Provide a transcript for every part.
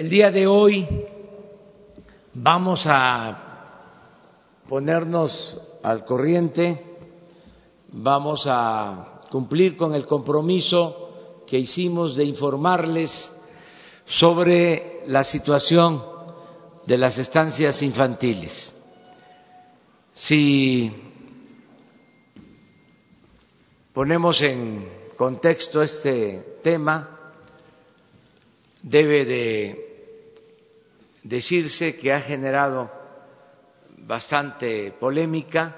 El día de hoy vamos a ponernos al corriente, vamos a cumplir con el compromiso que hicimos de informarles sobre la situación de las estancias infantiles. Si ponemos en contexto este tema, debe de decirse que ha generado bastante polémica.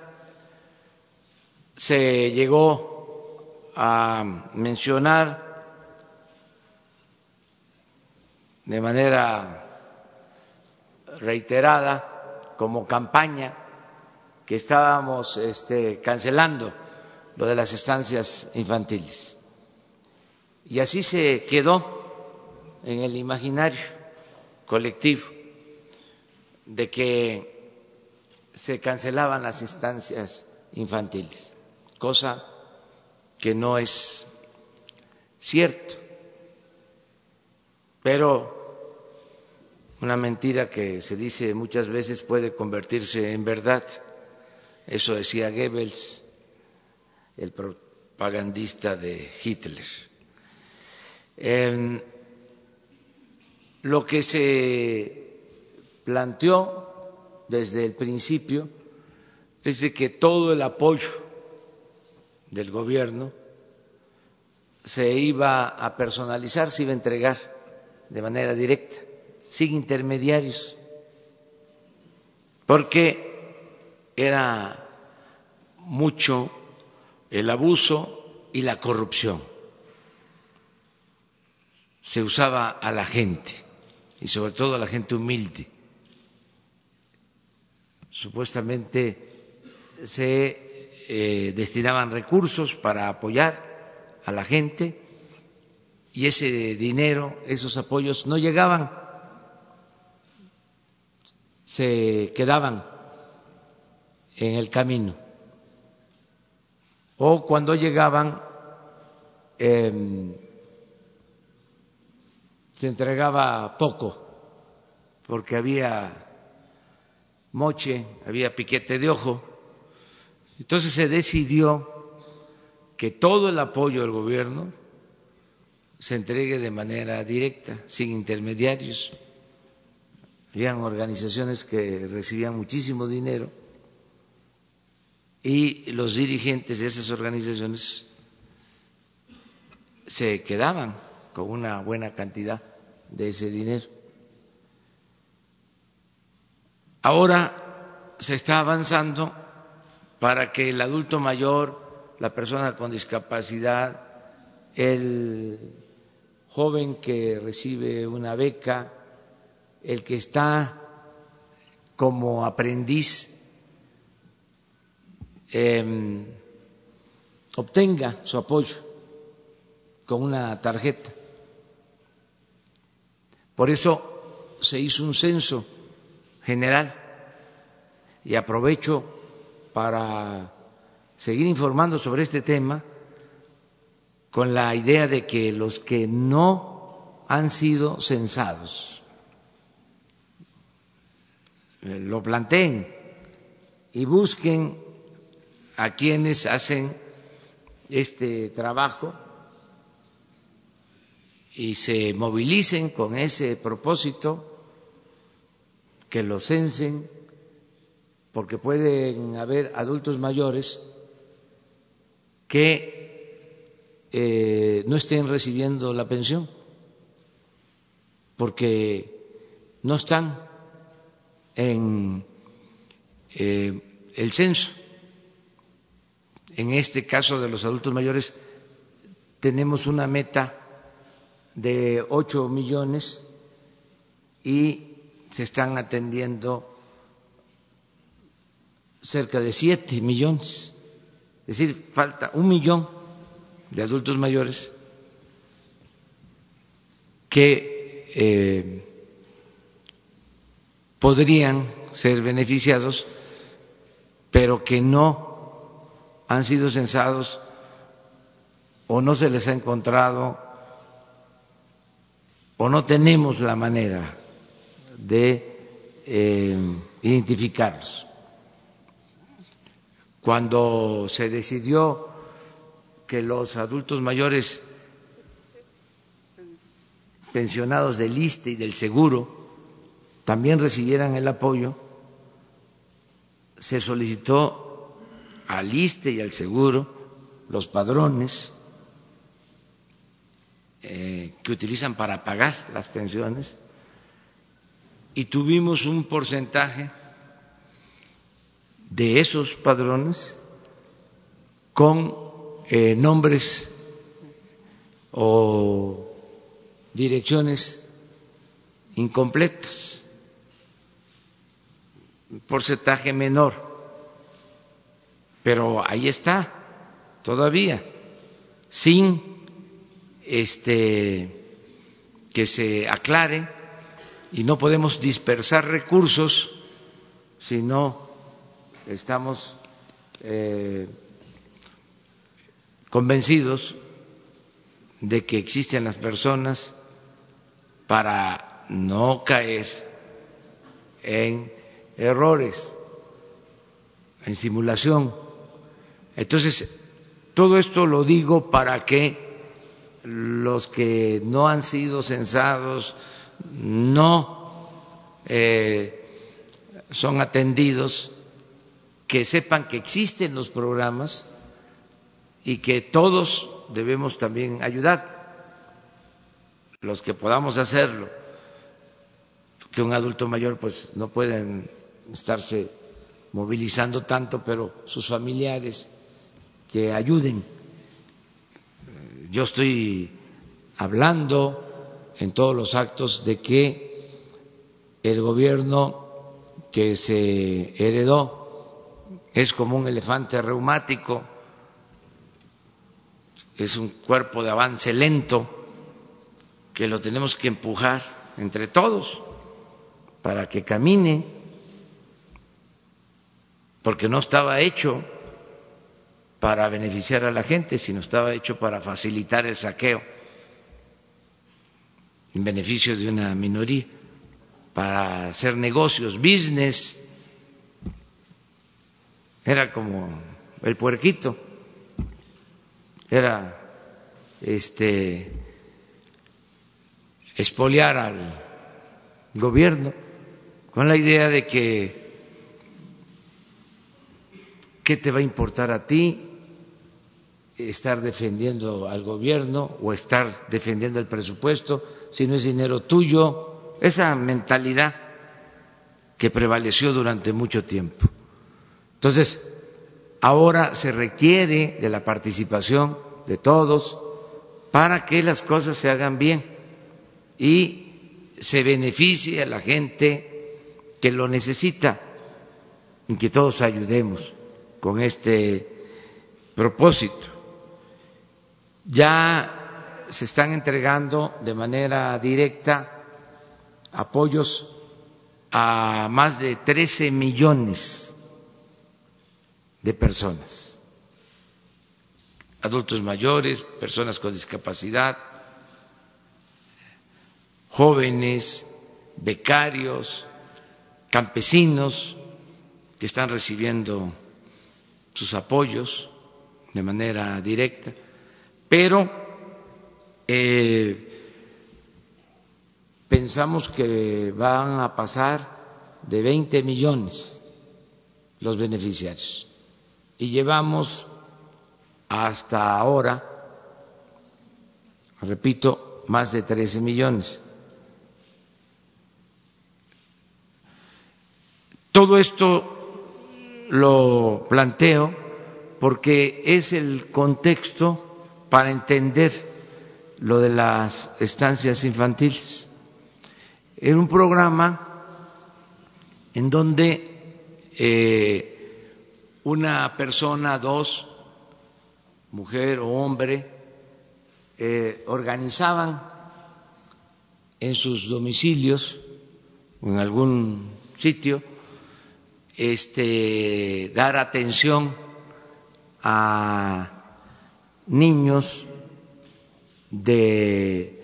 Se llegó a mencionar de manera reiterada como campaña que estábamos este, cancelando lo de las estancias infantiles. Y así se quedó en el imaginario colectivo de que se cancelaban las instancias infantiles, cosa que no es cierto, pero una mentira que se dice muchas veces puede convertirse en verdad. Eso decía Goebbels, el propagandista de Hitler. lo que se planteó desde el principio es que todo el apoyo del gobierno se iba a personalizar, se iba a entregar de manera directa sin intermediarios, porque era mucho el abuso y la corrupción. Se usaba a la gente y sobre todo a la gente humilde. Supuestamente se eh, destinaban recursos para apoyar a la gente y ese dinero, esos apoyos no llegaban. Se quedaban en el camino. O cuando llegaban em, se entregaba poco porque había moche, había piquete de ojo. Entonces se decidió que todo el apoyo del gobierno se entregue de manera directa, sin intermediarios habían organizaciones que recibían muchísimo dinero y los dirigentes de esas organizaciones se quedaban con una buena cantidad de ese dinero. Ahora se está avanzando para que el adulto mayor, la persona con discapacidad, el joven que recibe una beca, el que está como aprendiz em, obtenga su apoyo con una tarjeta. Por eso se hizo un censo general. Y aprovecho para seguir informando sobre este tema con la idea de que los que no han sido censados eh, lo planteen y busquen a quienes hacen este trabajo y se movilicen con ese propósito, que lo censen, porque pueden haber adultos mayores que eh, no estén recibiendo la pensión, porque no están en eh, el censo. En este caso de los adultos mayores tenemos una meta de 8 millones y se están atendiendo cerca de 7 millones. Es decir, falta un millón de adultos mayores que eh, podrían ser beneficiados, pero que no han sido censados o no se les ha encontrado o no tenemos la manera de eh, identificarlos. Cuando se decidió que los adultos mayores pensionados del ISTE y del Seguro también recibieran el apoyo, se solicitó al ISTE y al Seguro los padrones eh, que utilizan para pagar las pensiones y tuvimos un porcentaje de esos padrones con eh, nombres o direcciones incompletas, un porcentaje menor, pero ahí está todavía, sin este que se aclare y no podemos dispersar recursos si no estamos eh, convencidos de que existen las personas para no caer en errores, en simulación. Entonces, todo esto lo digo para que los que no han sido censados no eh, son atendidos, que sepan que existen los programas y que todos debemos también ayudar, los que podamos hacerlo, que un adulto mayor pues no pueden estarse movilizando tanto, pero sus familiares que ayuden. Yo estoy hablando en todos los actos de que el gobierno que se heredó es como un elefante reumático, es un cuerpo de avance lento que lo tenemos que empujar entre todos para que camine, porque no estaba hecho para beneficiar a la gente, sino estaba hecho para facilitar el saqueo en beneficio de una minoría, para hacer negocios, business. Era como el puerquito, era este expoliar al gobierno con la idea de que ¿qué te va a importar a ti? Estar defendiendo al gobierno o estar defendiendo el presupuesto si no es dinero tuyo, esa mentalidad que prevaleció durante mucho tiempo. Entonces, ahora se requiere de la participación de todos para que las cosas se hagan bien y se beneficie a la gente que lo necesita y que todos ayudemos con este propósito ya se están entregando de manera directa apoyos a más de 13 millones de personas, adultos mayores, personas con discapacidad, jóvenes, becarios, campesinos que están recibiendo sus apoyos de manera directa pero eh, pensamos que van a pasar de 20 millones los beneficiarios y llevamos hasta ahora, repito, más de 13 millones. Todo esto lo planteo porque es el contexto para entender lo de las estancias infantiles. Era un programa en donde eh, una persona, dos, mujer o hombre, eh, organizaban en sus domicilios o en algún sitio este, dar atención a niños de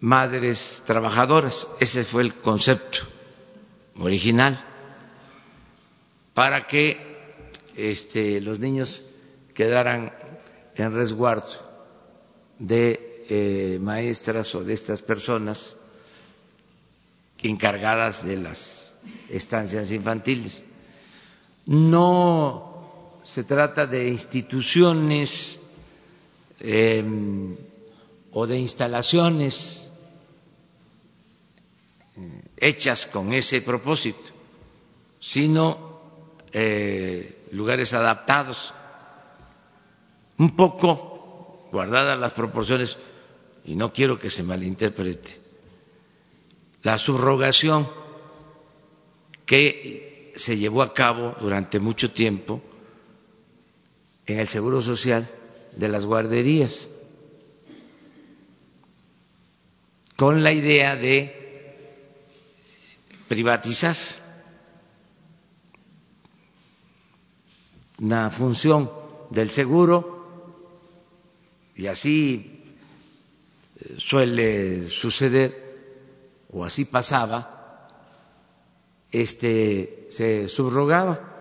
madres trabajadoras. Ese fue el concepto original para que este, los niños quedaran en resguardo de eh, maestras o de estas personas encargadas de las estancias infantiles. No se trata de instituciones em, o de instalaciones eh, hechas con ese propósito, sino eh, lugares adaptados, un poco guardadas las proporciones, y no quiero que se malinterprete, la subrogación que se llevó a cabo durante mucho tiempo en el Seguro Social de las guarderías, con la idea de privatizar una función del seguro y así eh, suele suceder o así pasaba, este, se subrogaba.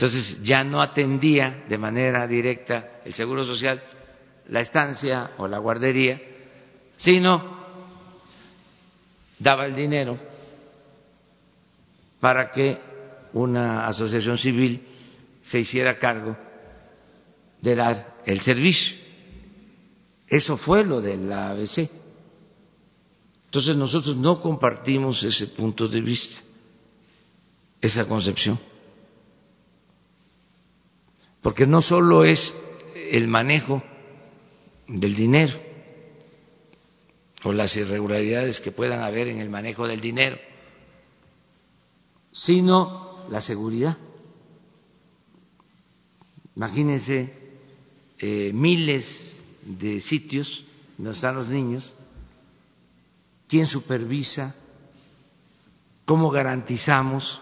Entonces ya no atendía de manera directa el Seguro Social la estancia o la guardería, sino daba el dinero para que una asociación civil se hiciera cargo de dar el servicio. Eso fue lo de la ABC. Entonces nosotros no compartimos ese punto de vista, esa concepción. Porque no solo es el manejo del dinero o las irregularidades que puedan haber en el manejo del dinero, sino la seguridad. Imagínense eh, miles de sitios donde están los niños. Quién supervisa, cómo garantizamos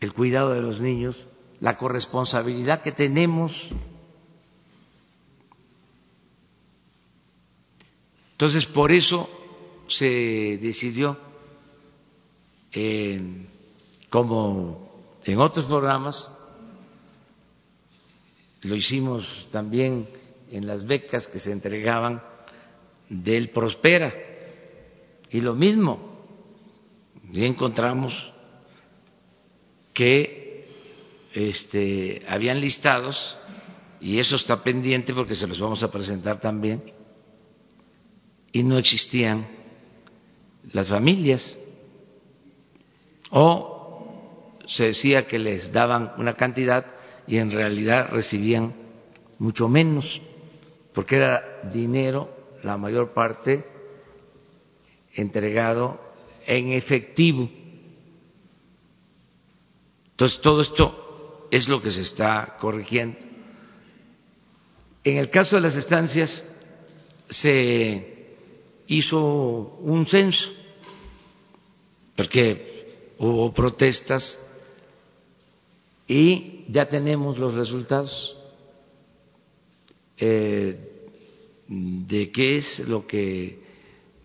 el cuidado de los niños, la corresponsabilidad que tenemos. Entonces, por eso se decidió, como en otros programas, lo hicimos también en las becas que se entregaban del Prospera. Y lo mismo, ya encontramos que este, habían listados, y eso está pendiente porque se los vamos a presentar también, y no existían las familias. O se decía que les daban una cantidad y en realidad recibían mucho menos, porque era dinero la mayor parte entregado en efectivo. Entonces, todo esto es lo que se está corrigiendo. En el caso de las estancias, se hizo un censo, porque hubo protestas y ya tenemos los resultados. Eh, de qué es lo que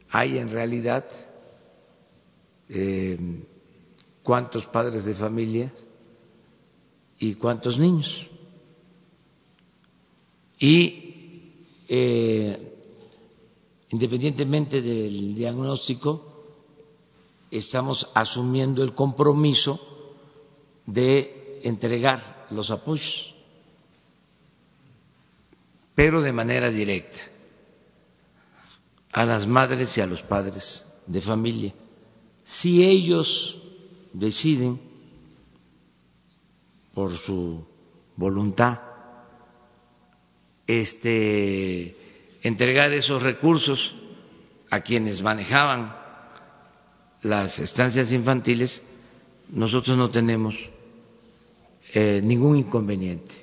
hay en realidad, eh, cuántos padres de familia y cuántos niños. Y eh, independientemente del diagnóstico, estamos asumiendo el compromiso de entregar los apoyos, pero de manera directa a las madres y a los padres de familia. Si ellos deciden por su voluntad este entregar esos recursos a quienes manejaban las estancias infantiles, nosotros no tenemos eh, ningún inconveniente,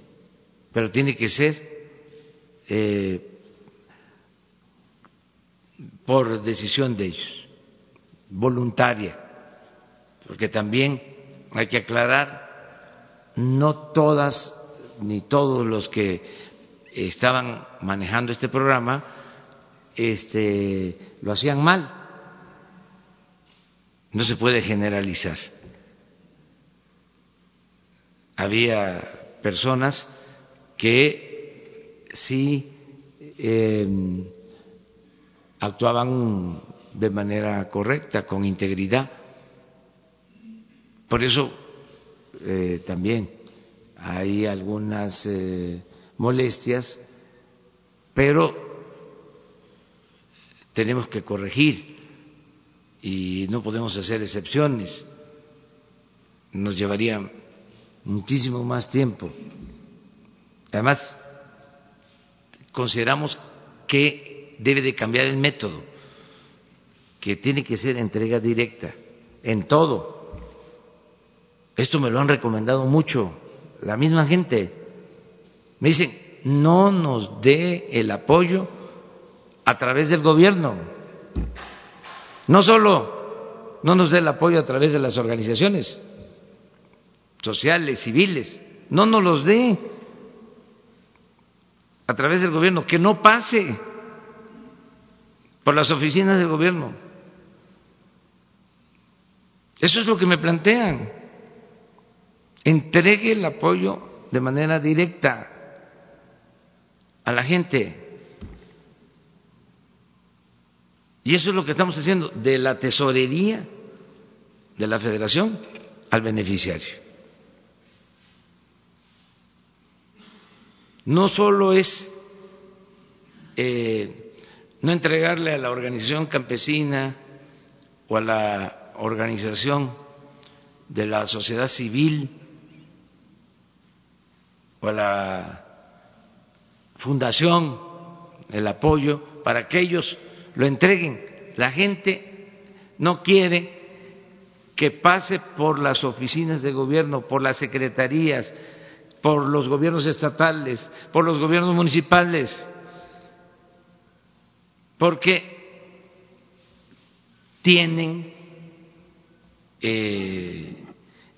pero tiene que ser eh, por decisión de ellos, voluntaria, porque también hay que aclarar, no todas ni todos los que estaban manejando este programa este, lo hacían mal. No se puede generalizar. Había personas que sí em, actuaban de manera correcta, con integridad. Por eso eh, también hay algunas eh, molestias, pero tenemos que corregir y no podemos hacer excepciones. Nos llevaría muchísimo más tiempo. Además, consideramos que debe de cambiar el método, que tiene que ser entrega directa en todo esto me lo han recomendado mucho la misma gente. Me dicen, no nos dé el apoyo a través del gobierno. No solo no nos dé el apoyo a través de las organizaciones sociales, civiles, no nos los dé a través del gobierno, que no pase por las oficinas del gobierno. Eso es lo que me plantean entregue el apoyo de manera directa a la gente. Y eso es lo que estamos haciendo, de la tesorería de la federación al beneficiario. No solo es eh, no entregarle a la organización campesina o a la organización de la sociedad civil o a la fundación el apoyo para que ellos lo entreguen. La gente no quiere que pase por las oficinas de gobierno, por las secretarías, por los gobiernos estatales, por los gobiernos municipales, porque tienen eh,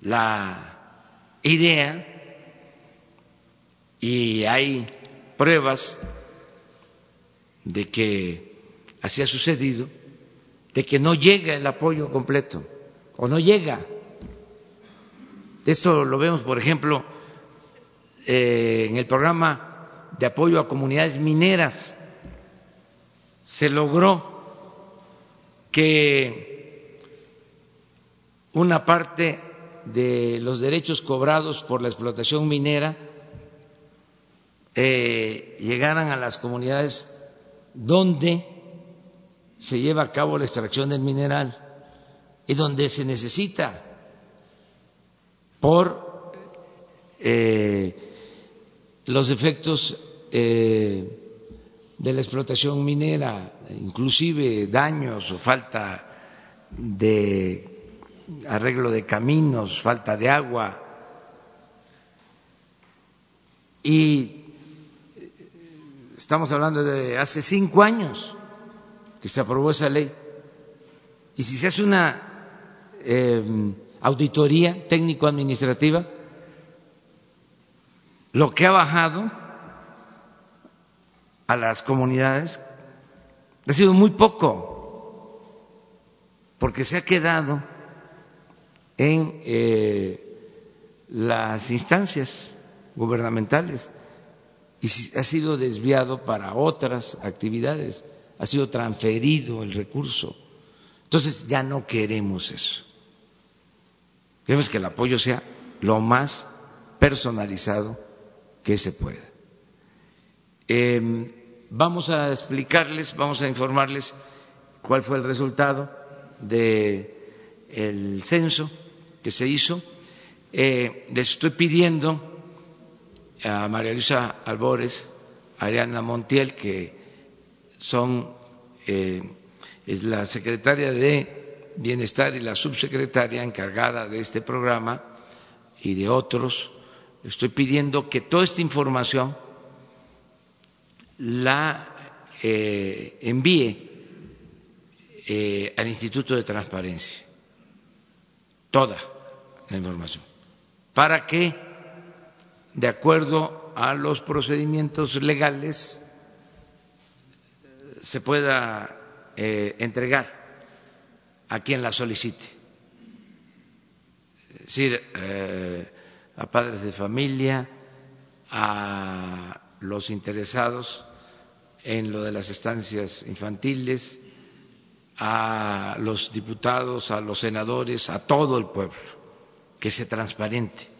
la idea y hay pruebas de que así ha sucedido, de que no llega el apoyo completo o no llega. Esto lo vemos, por ejemplo, eh, en el programa de apoyo a comunidades mineras. Se logró que una parte de los derechos cobrados por la explotación minera eh, llegaran a las comunidades donde se lleva a cabo la extracción del mineral y donde se necesita por eh, los efectos eh, de la explotación minera, inclusive daños o falta de arreglo de caminos, falta de agua. Y Estamos hablando de hace cinco años que se aprobó esa ley. Y si se hace una eh, auditoría técnico-administrativa, lo que ha bajado a las comunidades ha sido muy poco, porque se ha quedado en eh, las instancias gubernamentales y ha sido desviado para otras actividades, ha sido transferido el recurso. Entonces ya no queremos eso. Queremos que el apoyo sea lo más personalizado que se pueda. Em, vamos a explicarles, vamos a informarles cuál fue el resultado del censo que se hizo. Eh, les estoy pidiendo a María Luisa Albores, Ariana Montiel, que son eh, es la secretaria de Bienestar y la subsecretaria encargada de este programa y de otros. Estoy pidiendo que toda esta información la eh, envíe eh, al Instituto de Transparencia, toda la información, para que de acuerdo a los procedimientos legales, se pueda eh, entregar a quien la solicite. Es decir, eh, a padres de familia, a los interesados en lo de las estancias infantiles, a los diputados, a los senadores, a todo el pueblo, que se transparente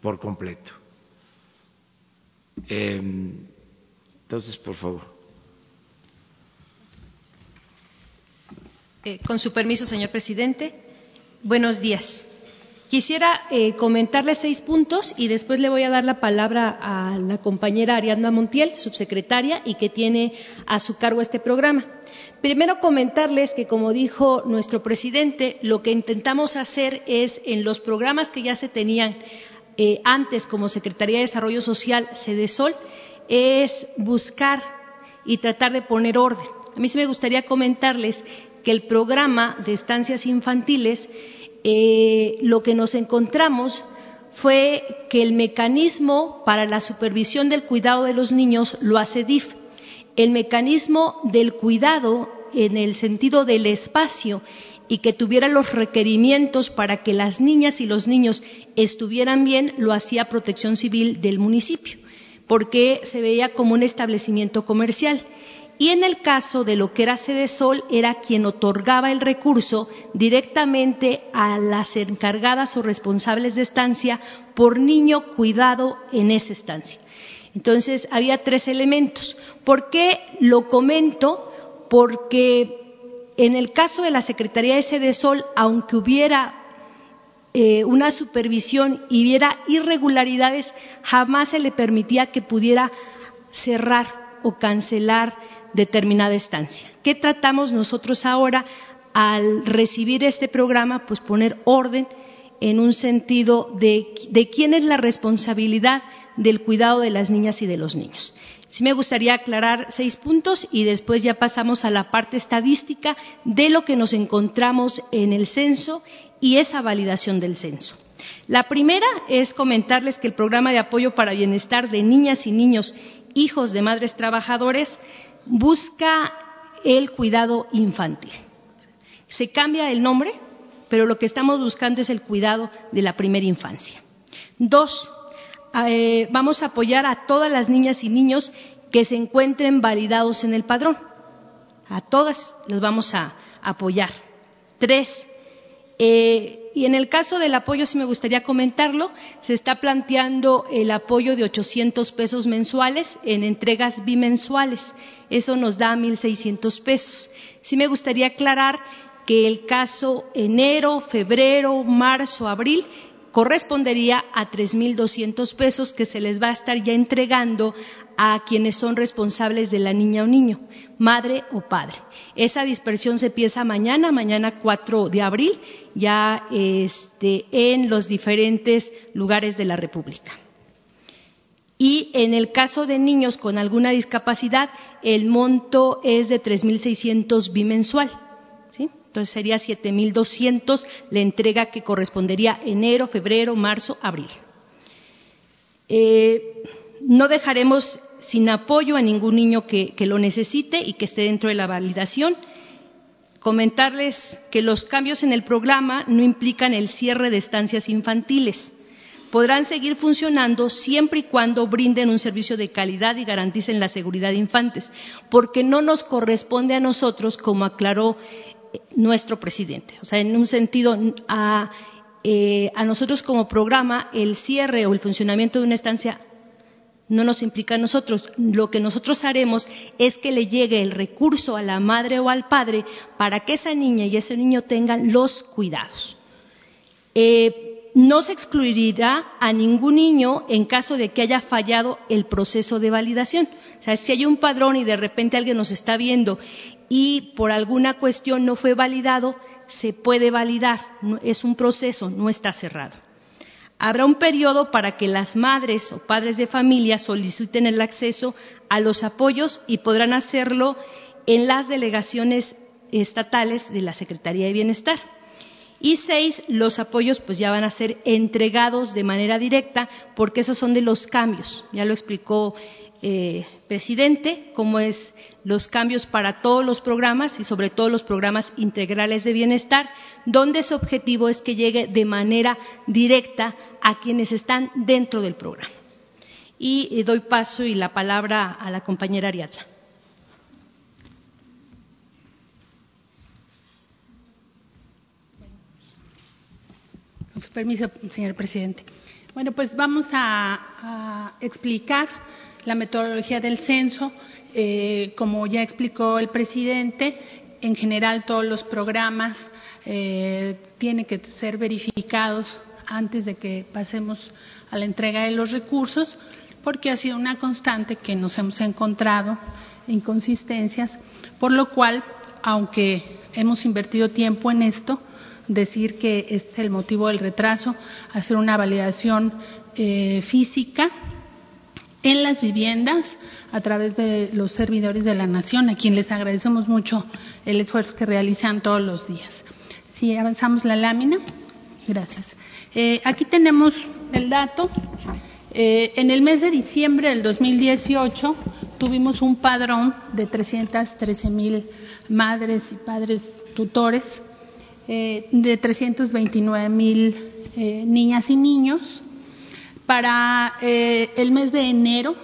por completo. Em, entonces, por favor. Eh, con su permiso, señor presidente. Buenos días. Quisiera eh, comentarle seis puntos y después le voy a dar la palabra a la compañera Ariadna Montiel, subsecretaria, y que tiene a su cargo este programa. Primero comentarles que, como dijo nuestro presidente, lo que intentamos hacer es, en los programas que ya se tenían eh, antes como Secretaría de Desarrollo Social, SEDESOL, es buscar y tratar de poner orden. A mí sí me gustaría comentarles que el programa de estancias infantiles eh, lo que nos encontramos fue que el mecanismo para la supervisión del cuidado de los niños lo hace DIF. El mecanismo del cuidado en el sentido del espacio y que tuviera los requerimientos para que las niñas y los niños estuvieran bien lo hacía Protección Civil del municipio, porque se veía como un establecimiento comercial y en el caso de lo que era Sede Sol, era quien otorgaba el recurso directamente a las encargadas o responsables de estancia por niño cuidado en esa estancia. Entonces, había tres elementos. ¿Por qué lo comento? Porque en el caso de la Secretaría de Sede Sol, aunque hubiera eh, una supervisión y hubiera irregularidades, jamás se le permitía que pudiera cerrar o cancelar determinada estancia. ¿Qué tratamos nosotros ahora al recibir este programa? Pues poner orden en un sentido de, quién es la responsabilidad del cuidado de las niñas y de los niños. Sí me gustaría aclarar seis puntos y después ya pasamos a la parte estadística de lo que nos encontramos en el censo y esa validación del censo. La primera es comentarles que el programa de apoyo para bienestar de niñas y niños hijos de madres trabajadores busca el cuidado infantil. Se cambia el nombre, pero lo que estamos buscando es el cuidado de la primera infancia. Dos, eh, vamos a apoyar a todas las niñas y niños que se encuentren validados en el padrón. A todas los vamos a apoyar. Tres, eh, y en el caso del apoyo, si me gustaría comentarlo, se está planteando el apoyo de 800 pesos mensuales en entregas bimensuales. Eso nos da 1.600 pesos. Sí me gustaría aclarar que el caso enero, febrero, marzo, abril correspondería a 3.200 pesos que se les va a estar ya entregando a quienes son responsables de la niña o niño, madre o padre. Esa dispersión se empieza mañana, mañana 4 de abril, ya este, en los diferentes lugares de la República. Y en el caso de niños con alguna discapacidad, el monto es de 3.600 bimensual. ¿sí? Entonces sería 7.200 la entrega que correspondería enero, febrero, marzo, abril. Eh, no dejaremos sin apoyo a ningún niño que, lo necesite y que esté dentro de la validación. Comentarles que los cambios en el programa no implican el cierre de estancias infantiles. Podrán seguir funcionando siempre y cuando brinden un servicio de calidad y garanticen la seguridad de infantes, porque no nos corresponde a nosotros, como aclaró nuestro presidente. O sea, en un sentido, a, eh, a nosotros como programa, el cierre o el funcionamiento de una estancia no nos implica a nosotros. Lo que nosotros haremos es que le llegue el recurso a la madre o al padre para que esa niña y ese niño tengan los cuidados. Eh, no se excluirá a ningún niño en caso de que haya fallado el proceso de validación. O sea, si hay un padrón y de repente alguien nos está viendo y por alguna cuestión no fue validado, se puede validar. Es un proceso, no está cerrado. Habrá un periodo para que las madres o padres de familia soliciten el acceso a los apoyos y podrán hacerlo en las delegaciones estatales de la Secretaría de Bienestar. Y seis, los apoyos pues ya van a ser entregados de manera directa porque esos son de los cambios. Ya lo explicó eh, presidente, como es los cambios para todos los programas y sobre todo los programas integrales de bienestar, donde su objetivo es que llegue de manera directa a quienes están dentro del programa. Y doy paso y la palabra a la compañera Ariadna. Con su permiso, señor presidente. Bueno, pues vamos a, explicar la metodología del censo. Eh, como ya explicó el presidente, en general todos los programas eh, tienen que ser verificados antes de que pasemos a la entrega de los recursos, porque ha sido una constante que nos hemos encontrado inconsistencias, por lo cual, aunque hemos invertido tiempo en esto, decir que este es el motivo del retraso, hacer una validación eh, física en las viviendas a través de los servidores de la nación, a quienes les agradecemos mucho el esfuerzo que realizan todos los días. Si avanzamos la lámina, gracias. Eh, aquí tenemos el dato. Eh, en el mes de diciembre del 2018 tuvimos un padrón de 313 mil madres y padres tutores eh, de 329 mil eh, niñas y niños. Para eh, el mes de enero,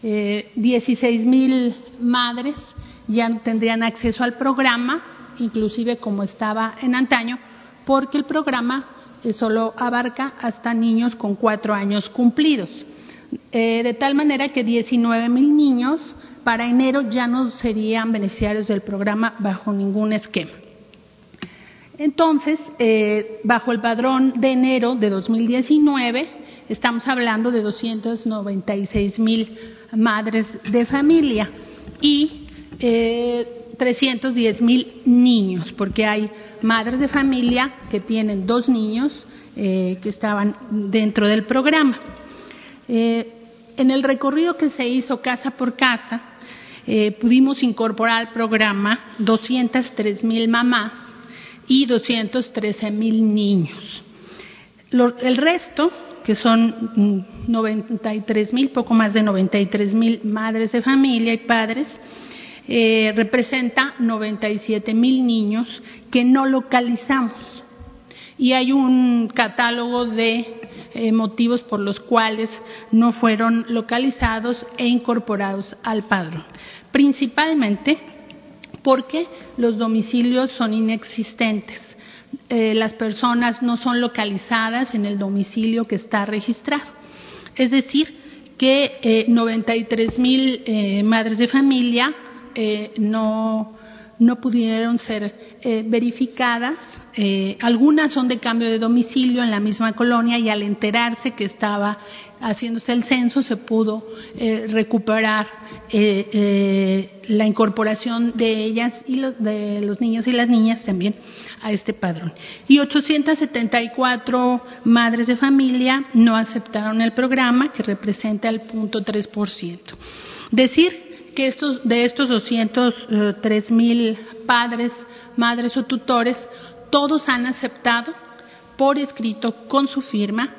16 mil madres ya tendrían acceso al programa, inclusive como estaba en antaño, porque el programa solo abarca hasta niños con cuatro años cumplidos. de tal manera que 19 mil niños para enero ya no serían beneficiarios del programa bajo ningún esquema. Entonces, eh, bajo el padrón de enero de 2019, estamos hablando de 296 mil madres de familia y eh, 310 mil niños, porque hay madres de familia que tienen dos niños eh, que estaban dentro del programa. Eh, en el recorrido que se hizo casa por casa, pudimos incorporar al programa 203 mil mamás y 213 mil niños. el resto, que son 93 mil, poco más de 93 mil madres de familia y padres, eh, representa 97 mil niños que no localizamos. Y hay un catálogo de eh, motivos por los cuales no fueron localizados e incorporados al padrón. Principalmente porque los domicilios son inexistentes. Eh, las personas no son localizadas en el domicilio que está registrado. Es decir, que 93 eh, mil eh, madres de familia no, no pudieron ser verificadas. algunas son de cambio de domicilio en la misma colonia y al enterarse que estaba haciéndose el censo se pudo eh, recuperar eh, eh, la incorporación de ellas y de los niños y las niñas también a este padrón. Y 874 madres de familia no aceptaron el programa, que representa el punto 3%. Decir que estos, de estos 203 mil padres, madres o tutores, todos han aceptado por escrito con su firma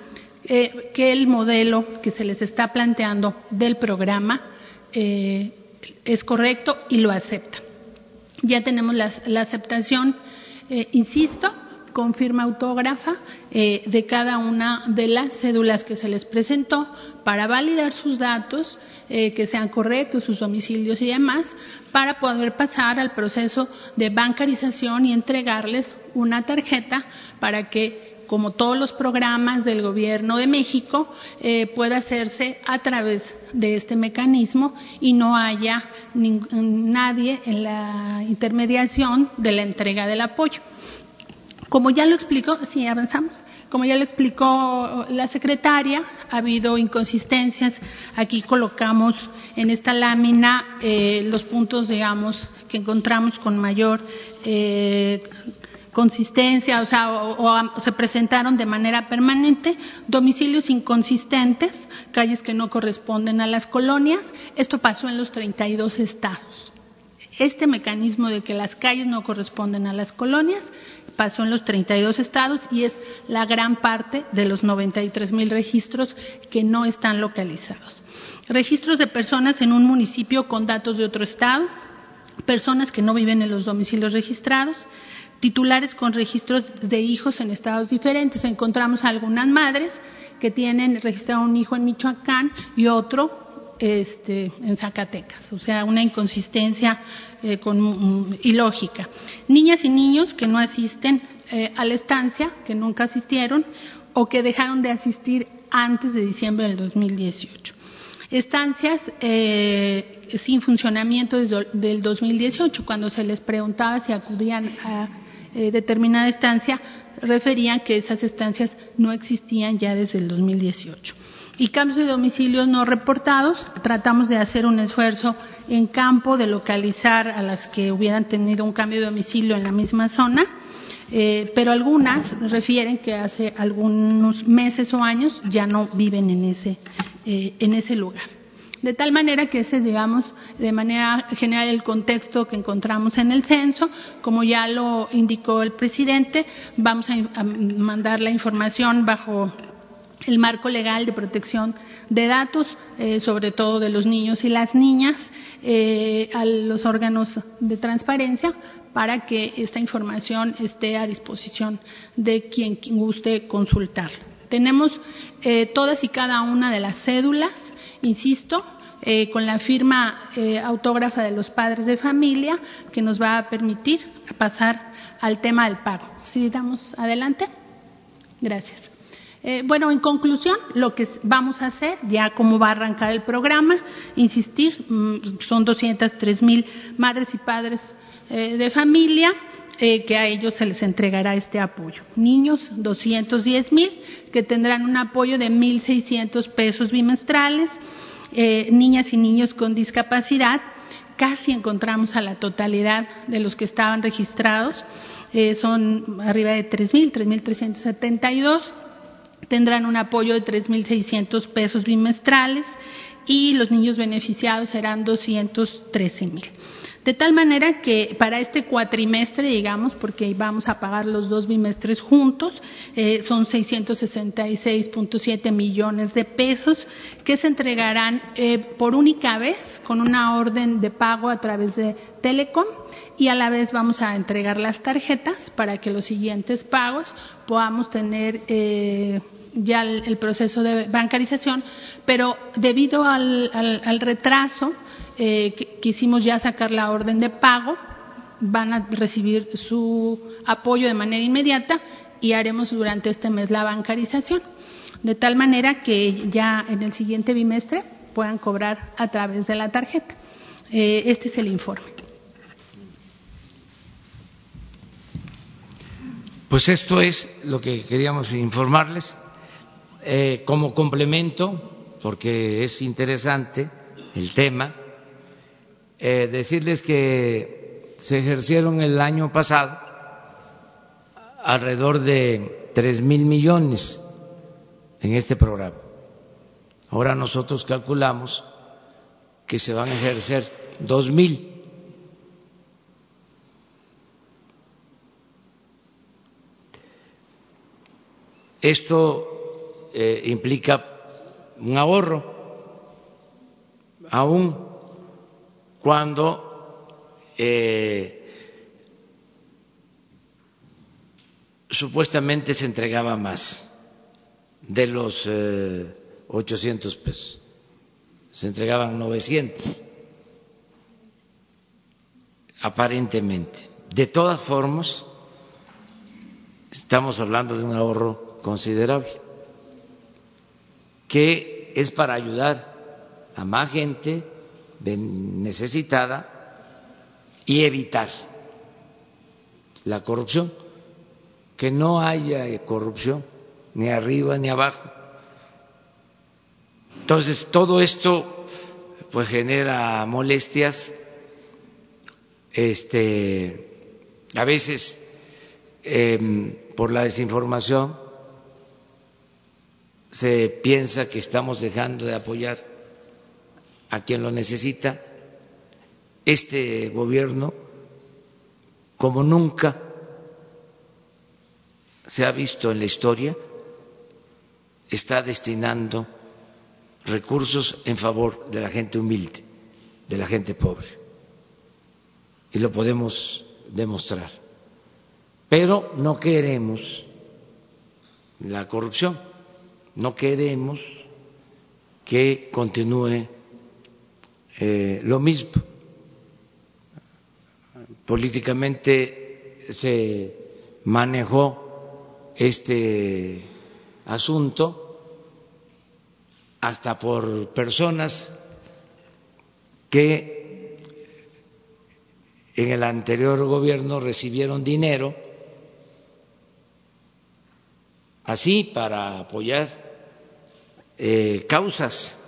eh, que el modelo que se les está planteando del programa eh, es correcto y lo acepta. Ya tenemos la, aceptación, eh, insisto, con firma autógrafa de cada una de las cédulas que se les presentó para validar sus datos, que sean correctos, sus domicilios y demás, para poder pasar al proceso de bancarización y entregarles una tarjeta para que como todos los programas del Gobierno de México, eh, pueda hacerse a través de este mecanismo y no haya nadie en la intermediación de la entrega del apoyo. Como ya lo explicó, sí, avanzamos. Como ya lo explicó la secretaria, ha habido inconsistencias. Aquí colocamos en esta lámina eh, los puntos, digamos, que encontramos con mayor eh, consistencia, o sea, o, se presentaron de manera permanente, domicilios inconsistentes, calles que no corresponden a las colonias. Esto pasó en los 32 estados. Este mecanismo de que las calles no corresponden a las colonias pasó en los 32 estados y es la gran parte de los 93 mil registros que no están localizados. Registros de personas en un municipio con datos de otro estado, personas que no viven en los domicilios registrados, titulares con registros de hijos en estados diferentes. Encontramos algunas madres que tienen registrado un hijo en Michoacán y otro este, en Zacatecas, o sea, una inconsistencia eh, con, ilógica. Niñas y niños que no asisten eh, a la estancia, que nunca asistieron o que dejaron de asistir antes de diciembre del 2018. Estancias eh, sin funcionamiento desde el 2018, cuando se les preguntaba si acudían a determinada estancia, referían que esas estancias no existían ya desde el 2018 y cambios de domicilios no reportados. Tratamos de hacer un esfuerzo en campo de localizar a las que hubieran tenido un cambio de domicilio en la misma zona, eh, pero algunas refieren que hace algunos meses o años ya no viven en ese, eh, en ese lugar. De tal manera que ese es, digamos, de manera general el contexto que encontramos en el censo. Como ya lo indicó el presidente, vamos a mandar la información bajo el marco legal de protección de datos, eh, sobre todo de los niños y las niñas, eh, a los órganos de transparencia para que esta información esté a disposición de quien guste consultar. Tenemos eh, todas y cada una de las cédulas, insisto, con la firma autógrafa de los padres de familia que nos va a permitir pasar al tema del pago. ¿Sí, damos adelante? Gracias. Eh, bueno, en conclusión, lo que vamos a hacer, ya como va a arrancar el programa, insistir, mm, son 203 mil madres y padres eh, de familia eh, que a ellos se les entregará este apoyo. Niños, 210 mil, que tendrán un apoyo de 1.600 pesos bimestrales. Niñas y niños con discapacidad, casi encontramos a la totalidad de los que estaban registrados. son arriba de 3.000, 3.372 tendrán un apoyo de 3.600 pesos bimestrales y los niños beneficiados serán 213.000. De tal manera que para este cuatrimestre, digamos, porque vamos a pagar los dos bimestres juntos, eh, son 666.7 millones de pesos que se entregarán eh, por única vez con una orden de pago a través de Telecom y a la vez vamos a entregar las tarjetas para que los siguientes pagos podamos tener eh, ya el, proceso de bancarización, pero debido al, retraso eh, quisimos ya sacar la orden de pago, van a recibir su apoyo de manera inmediata y haremos durante este mes la bancarización, de tal manera que ya en el siguiente bimestre puedan cobrar a través de la tarjeta. Eh, este es el informe. Pues esto es lo que queríamos informarles eh, como complemento, porque es interesante el tema, eh, decirles que se ejercieron el año pasado alrededor de tres mil millones en este programa. Ahora nosotros calculamos que se van a ejercer dos mil Esto eh, implica un ahorro, aun cuando eh, supuestamente se entregaba más de los eh, 800 pesos, se entregaban 900 aparentemente. De todas formas, estamos hablando de un ahorro considerable, que es para ayudar a más gente necesitada y evitar la corrupción, que no haya corrupción ni arriba ni abajo. Entonces, todo esto pues genera molestias, este, a veces em, por la desinformación se piensa que estamos dejando de apoyar a quien lo necesita este gobierno, como nunca se ha visto en la historia, está destinando recursos en favor de la gente humilde, de la gente pobre. Y lo podemos demostrar. Pero no queremos la corrupción, no queremos que continúe eh, lo mismo. Políticamente se manejó este asunto hasta por personas que en el anterior gobierno recibieron dinero así para apoyar eh, causas,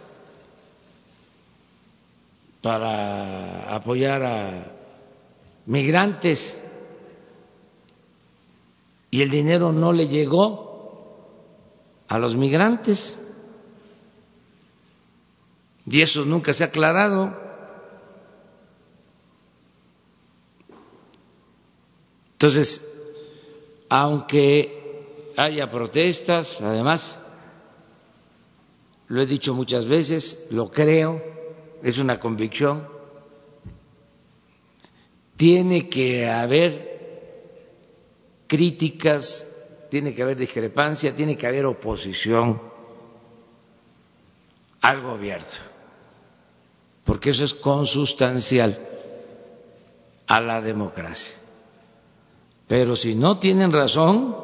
para apoyar a migrantes y el dinero no le llegó a los migrantes y eso nunca se ha aclarado. Entonces, aunque haya protestas, además, lo he dicho muchas veces, lo creo, es una convicción, tiene que haber críticas, tiene que haber discrepancia, tiene que haber oposición al gobierno porque eso es consustancial a la democracia. Pero si no tienen razón,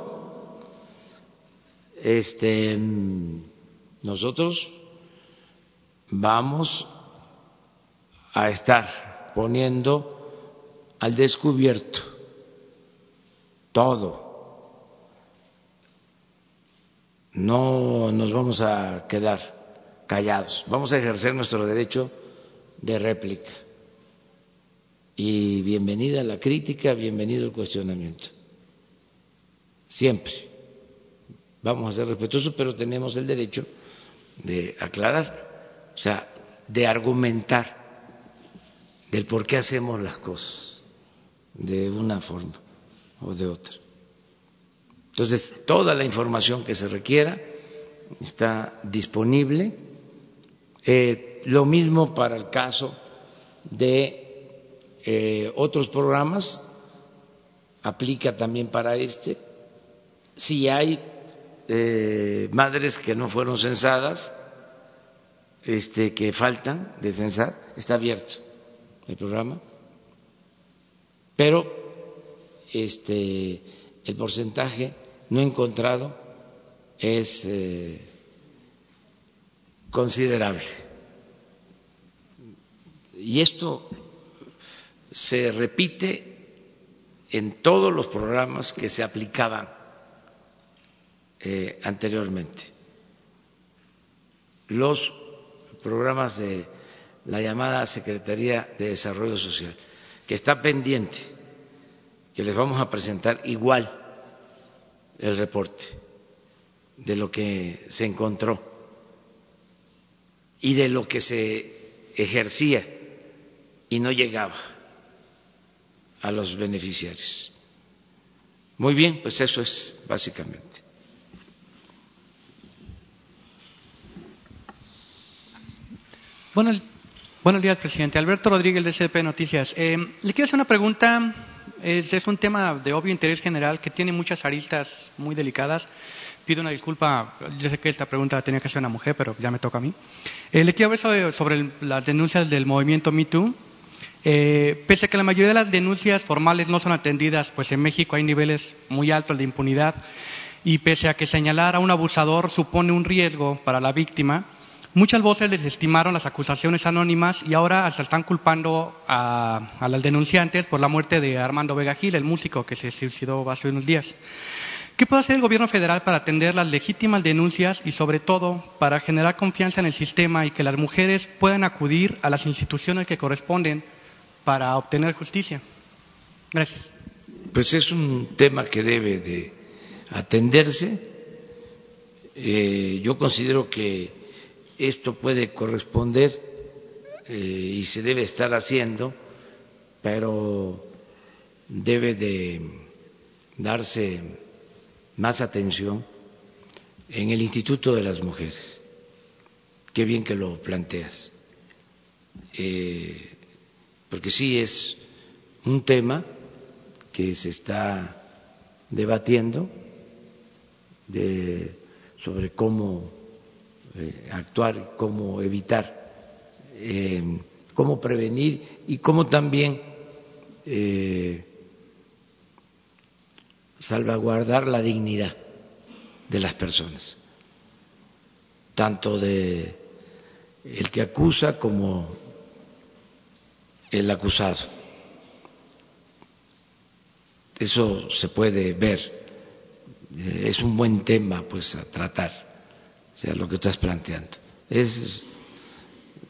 este, nosotros vamos a estar poniendo al descubierto todo. No nos vamos a quedar callados. Vamos a ejercer nuestro derecho de réplica. Y bienvenida la crítica, bienvenido el cuestionamiento. Siempre. Vamos a ser respetuosos, pero tenemos el derecho de aclarar, o sea, de argumentar del por qué hacemos las cosas de una forma o de otra. Entonces, toda la información que se requiera está disponible. Eh, lo mismo para el caso de eh, otros programas, aplica también para este. Si hay eh, madres que no fueron censadas, este, que faltan de censar, está abierto el programa, pero este, el porcentaje no encontrado es eh, considerable. Y esto se repite en todos los programas que se aplicaban eh, anteriormente. Los programas de la llamada Secretaría de Desarrollo Social, que está pendiente, que les vamos a presentar igual el reporte de lo que se encontró y de lo que se ejercía y no llegaba a los beneficiarios. Muy bien, pues eso es básicamente. Bueno, buenos días, presidente. Alberto Rodríguez, de SDP Noticias. Eh, le quiero hacer una pregunta. Es, es, un tema de obvio interés general que tiene muchas aristas muy delicadas. Pido una disculpa, yo sé que esta pregunta la tenía que hacer una mujer, pero ya me toca a mí. Eh, le quiero hablar sobre, las denuncias del movimiento MeToo eh, pese a que la mayoría de las denuncias formales no son atendidas, pues en México hay niveles muy altos de impunidad y pese a que señalar a un abusador supone un riesgo para la víctima, muchas voces desestimaron las acusaciones anónimas y ahora hasta están culpando a, a las denunciantes por la muerte de Armando Vega Gil, el músico que se suicidó hace unos días. ¿Qué puede hacer el gobierno federal para atender las legítimas denuncias y, sobre todo, para generar confianza en el sistema y que las mujeres puedan acudir a las instituciones que corresponden para obtener justicia. Gracias. Pues es un tema que debe de atenderse. Eh, yo considero que esto puede corresponder eh, y se debe estar haciendo pero debe de darse más atención en el Instituto de las Mujeres. Qué bien que lo planteas, eh, porque sí es un tema que se está debatiendo sobre cómo eh, actuar, cómo evitar, eh, cómo prevenir y cómo también salvaguardar la dignidad de las personas, tanto de el que acusa como el acusado. Eso se puede ver, eh, es un buen tema pues a tratar, o sea, lo que estás planteando. Es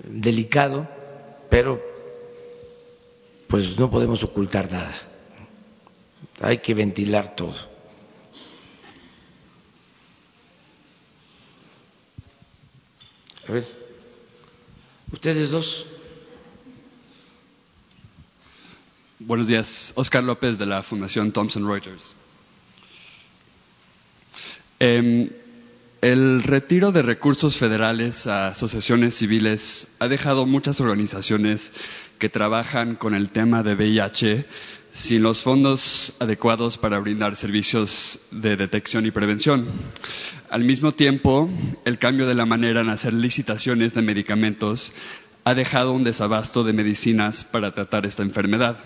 delicado, pero pues no podemos ocultar nada. Hay que ventilar todo. A ver, ustedes dos. Buenos días, Oscar López de la Fundación Thomson Reuters. Em, el retiro de recursos federales a asociaciones civiles ha dejado muchas organizaciones que trabajan con el tema de VIH sin los fondos adecuados para brindar servicios de detección y prevención. Al mismo tiempo, el cambio de la manera en hacer licitaciones de medicamentos ha dejado un desabasto de medicinas para tratar esta enfermedad.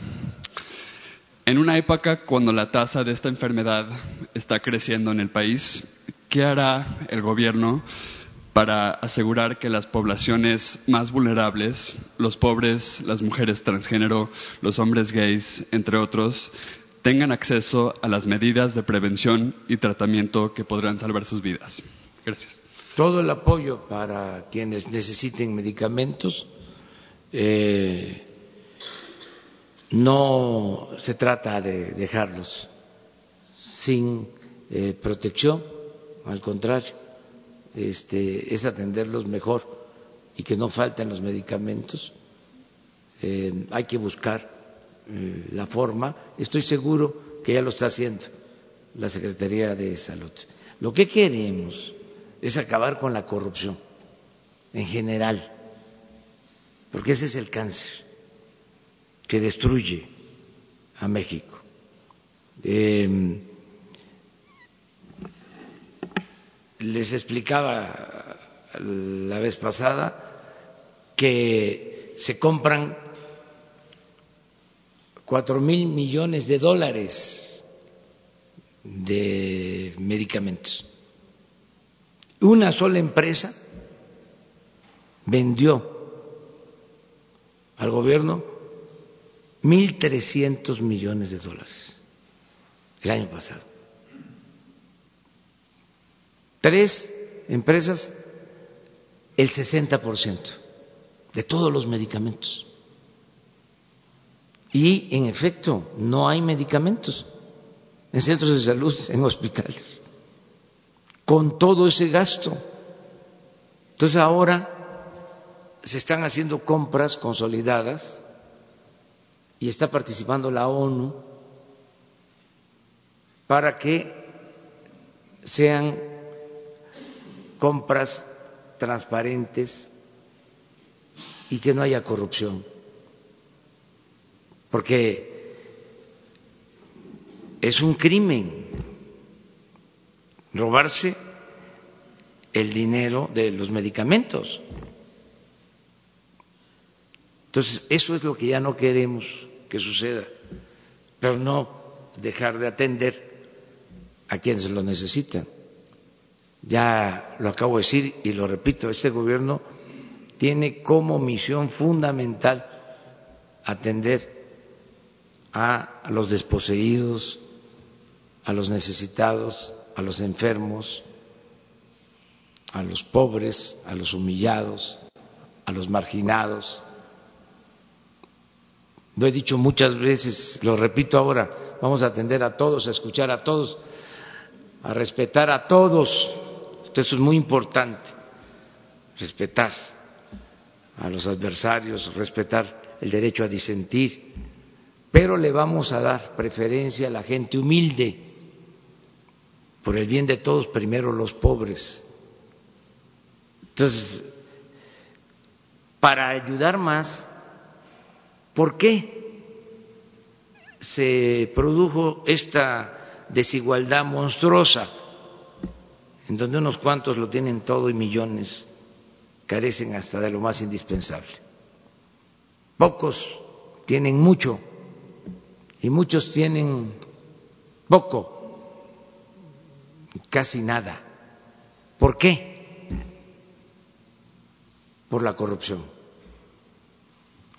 En una época cuando la tasa de esta enfermedad está creciendo en el país, ¿qué hará el gobierno para asegurar que las poblaciones más vulnerables, los pobres, las mujeres transgénero, los hombres gays, entre otros, tengan acceso a las medidas de prevención y tratamiento que podrán salvar sus vidas. Gracias. Todo el apoyo para quienes necesiten medicamentos. Eh, no se trata de dejarlos sin eh, protección, al contrario este, es atenderlos mejor y que no falten los medicamentos. Eh, hay que buscar eh, la forma. Estoy seguro que ya lo está haciendo la Secretaría de Salud. Lo que queremos es acabar con la corrupción en general, porque ese es el cáncer que destruye a México. Eh, les explicaba la vez pasada que se compran cuatro mil millones de dólares de medicamentos. Una sola empresa vendió al gobierno mil trescientos millones de dólares el año pasado. Tres empresas, el 60% de todos los medicamentos. Y, en efecto, no hay medicamentos en centros de salud, en hospitales, con todo ese gasto. Entonces ahora se están haciendo compras consolidadas y está participando la ONU para que sean compras transparentes y que no haya corrupción. Porque es un crimen robarse el dinero de los medicamentos. Entonces, eso es lo que ya no queremos que suceda, pero no dejar de atender a quienes lo necesitan. Ya lo acabo de decir y lo repito, este gobierno tiene como misión fundamental atender a los desposeídos, a los necesitados, a los enfermos, a los pobres, a los humillados, a los marginados. Lo he dicho muchas veces, lo repito ahora, vamos a atender a todos, a escuchar a todos, a respetar a todos eso es muy importante, respetar a los adversarios, respetar el derecho a disentir, pero le vamos a dar preferencia a la gente humilde, por el bien de todos, primero los pobres. Entonces, para ayudar más, ¿por qué se produjo esta desigualdad monstruosa, en donde unos cuantos lo tienen todo y millones carecen hasta de lo más indispensable? Pocos tienen mucho y muchos tienen poco, casi nada. ¿Por qué? Por la corrupción.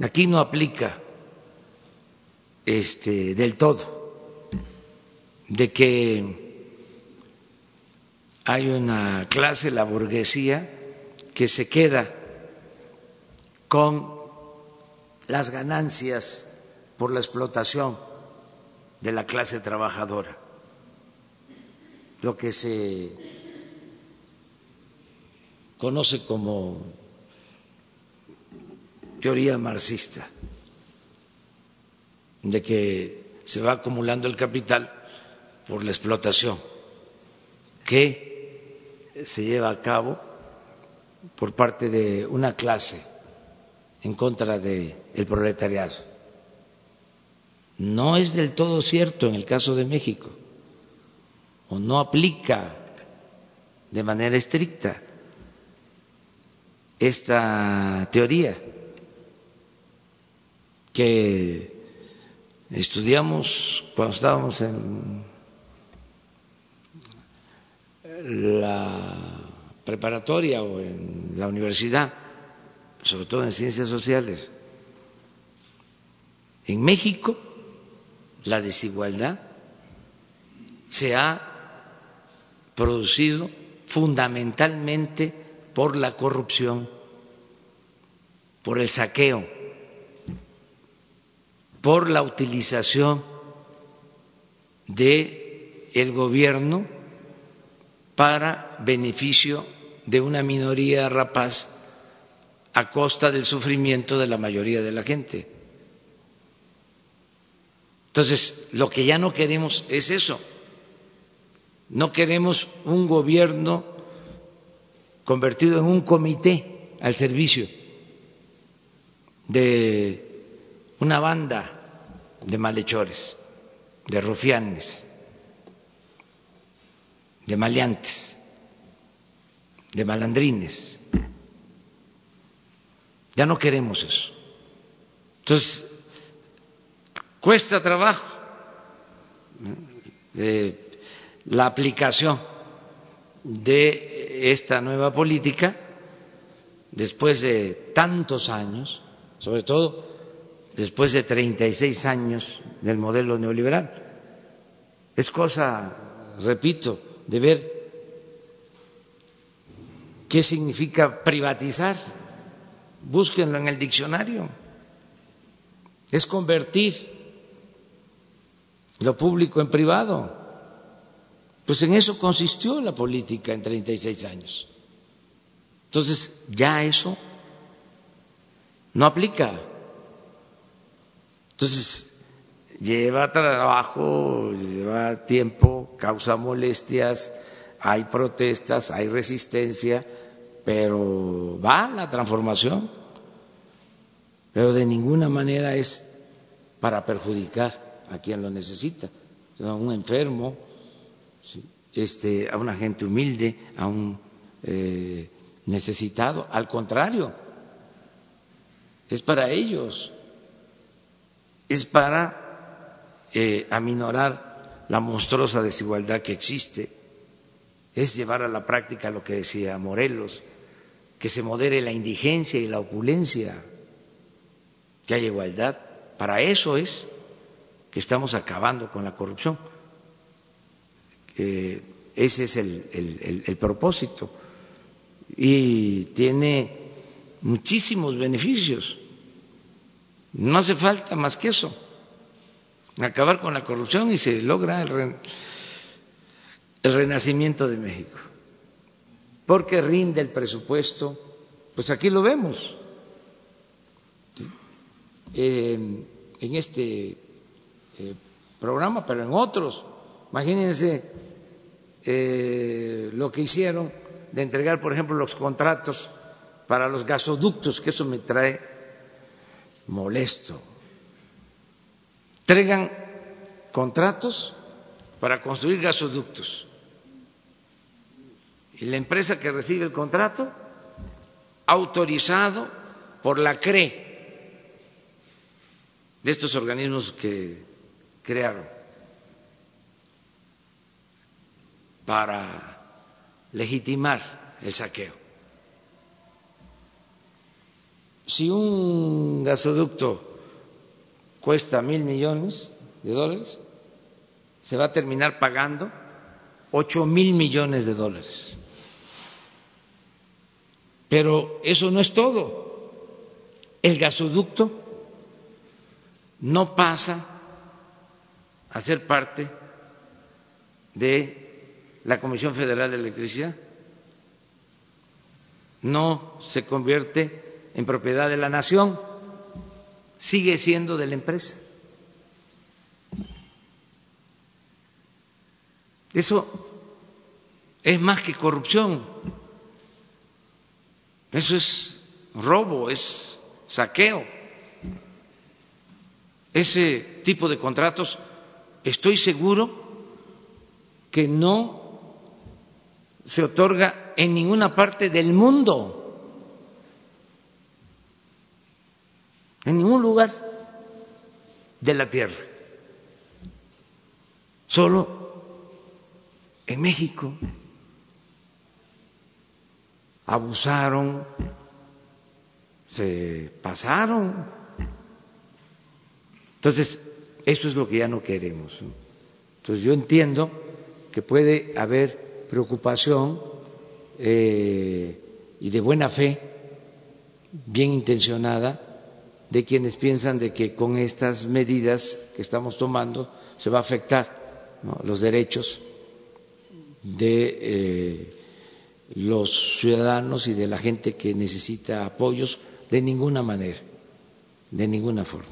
Aquí no aplica este del todo de que hay una clase, la burguesía, que se queda con las ganancias por la explotación de la clase trabajadora, lo que se conoce como teoría marxista, de que se va acumulando el capital por la explotación que se lleva a cabo por parte de una clase en contra del proletariado. No es del todo cierto en el caso de México, o no aplica de manera estricta esta teoría que estudiamos cuando estábamos en la preparatoria o en la universidad, sobre todo en ciencias sociales. En México la desigualdad se ha producido fundamentalmente por la corrupción, por el saqueo, por la utilización de el gobierno para beneficio de una minoría rapaz a costa del sufrimiento de la mayoría de la gente. Entonces, lo que ya no queremos es eso. No queremos un gobierno convertido en un comité al servicio de una banda de malhechores, de rufianes, de maleantes, de malandrines. Ya no queremos eso. Entonces, cuesta trabajo la aplicación de esta nueva política después de tantos años, sobre todo después de 36 años del modelo neoliberal. Es cosa, repito, de ver qué significa privatizar. Búsquenlo en el diccionario. Es convertir lo público en privado. Pues en eso consistió la política en 36 años. Entonces, ya eso no aplica. Entonces, lleva trabajo, lleva tiempo, causa molestias, hay protestas, hay resistencia, pero va la transformación. Pero de ninguna manera es para perjudicar a quien lo necesita, a un enfermo, este, a una gente humilde, a un eh, necesitado. Al contrario, es para ellos es para eh, aminorar la monstruosa desigualdad que existe, es llevar a la práctica lo que decía Morelos, que se modere la indigencia y la opulencia, que haya igualdad. Para eso es que estamos acabando con la corrupción. ese es el propósito. Y tiene muchísimos beneficios no hace falta más que eso, acabar con la corrupción y se logra el, renacimiento de México. Porque rinde el presupuesto, pues aquí lo vemos. en este eh, programa, pero en otros. Imagínense eh, lo que hicieron de entregar, por ejemplo, los contratos para los gasoductos, que eso me trae molesto. Entregan contratos para construir gasoductos. Y la empresa que recibe el contrato, autorizado por la CRE, de estos organismos que crearon para legitimar el saqueo. Si un gasoducto cuesta mil millones de dólares, se va a terminar pagando ocho mil millones de dólares. Pero eso no es todo. El gasoducto no pasa a ser parte de la Comisión Federal de Electricidad, no se convierte en propiedad de la nación, sigue siendo de la empresa. Eso es más que corrupción, eso es robo, es saqueo. Ese tipo de contratos estoy seguro que no se otorga en ninguna parte del mundo, ningún lugar de la tierra, solo en México abusaron, se pasaron. Entonces, eso es lo que ya no queremos. Entonces, yo entiendo que puede haber preocupación eh, y de buena fe, bien intencionada, de quienes piensan de que con estas medidas que estamos tomando se va a afectar los derechos de eh, los ciudadanos y de la gente que necesita apoyos de ninguna manera, de ninguna forma.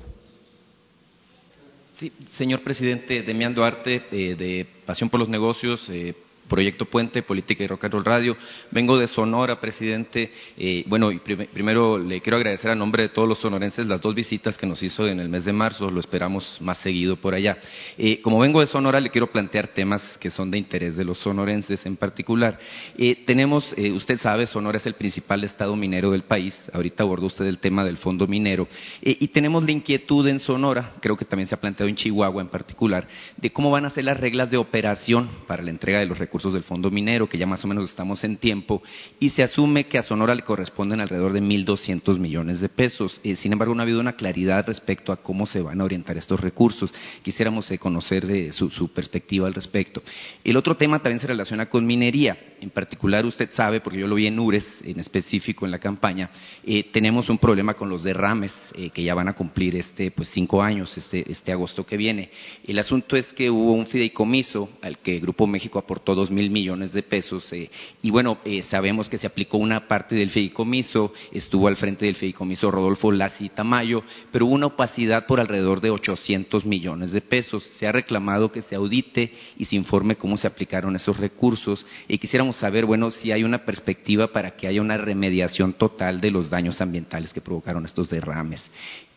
Sí, señor presidente, Demián Duarte, eh, de Pasión por los Negocios, eh, Proyecto Puente, Política y Rock and Radio. Vengo de Sonora, presidente. Eh, bueno, y primero le quiero agradecer a nombre de todos los sonorenses las dos visitas que nos hizo en el mes de marzo. Lo esperamos más seguido por allá. Eh, como vengo de Sonora, le quiero plantear temas que son de interés de los sonorenses en particular. Eh, tenemos, usted sabe, Sonora es el principal estado minero del país. Ahorita abordó usted el tema del fondo minero. y tenemos la inquietud en Sonora, creo que también se ha planteado en Chihuahua en particular, de cómo van a ser las reglas de operación para la entrega de los recursos del fondo minero, que ya más o menos estamos en tiempo, y se asume que a Sonora le corresponden alrededor de 1.200 millones de pesos. Eh, sin embargo, no ha habido una claridad respecto a cómo se van a orientar estos recursos. Quisiéramos eh, conocer de su, perspectiva al respecto. El otro tema también se relaciona con minería. En particular, usted sabe, porque yo lo vi en URES, en específico en la campaña, eh, tenemos un problema con los derrames que ya van a cumplir este, pues, cinco años, este, este agosto que viene. El asunto es que hubo un fideicomiso al que Grupo México aportó dos mil millones de pesos. Eh, y bueno, eh, sabemos que se aplicó una parte del fideicomiso, estuvo al frente del fideicomiso Rodolfo Lassi Tamayo, pero hubo una opacidad por alrededor de 800 millones de pesos. Se ha reclamado que se audite y se informe cómo se aplicaron esos recursos. Y quisiéramos saber, bueno, si hay una perspectiva para que haya una remediación total de los daños ambientales que provocaron estos derrames.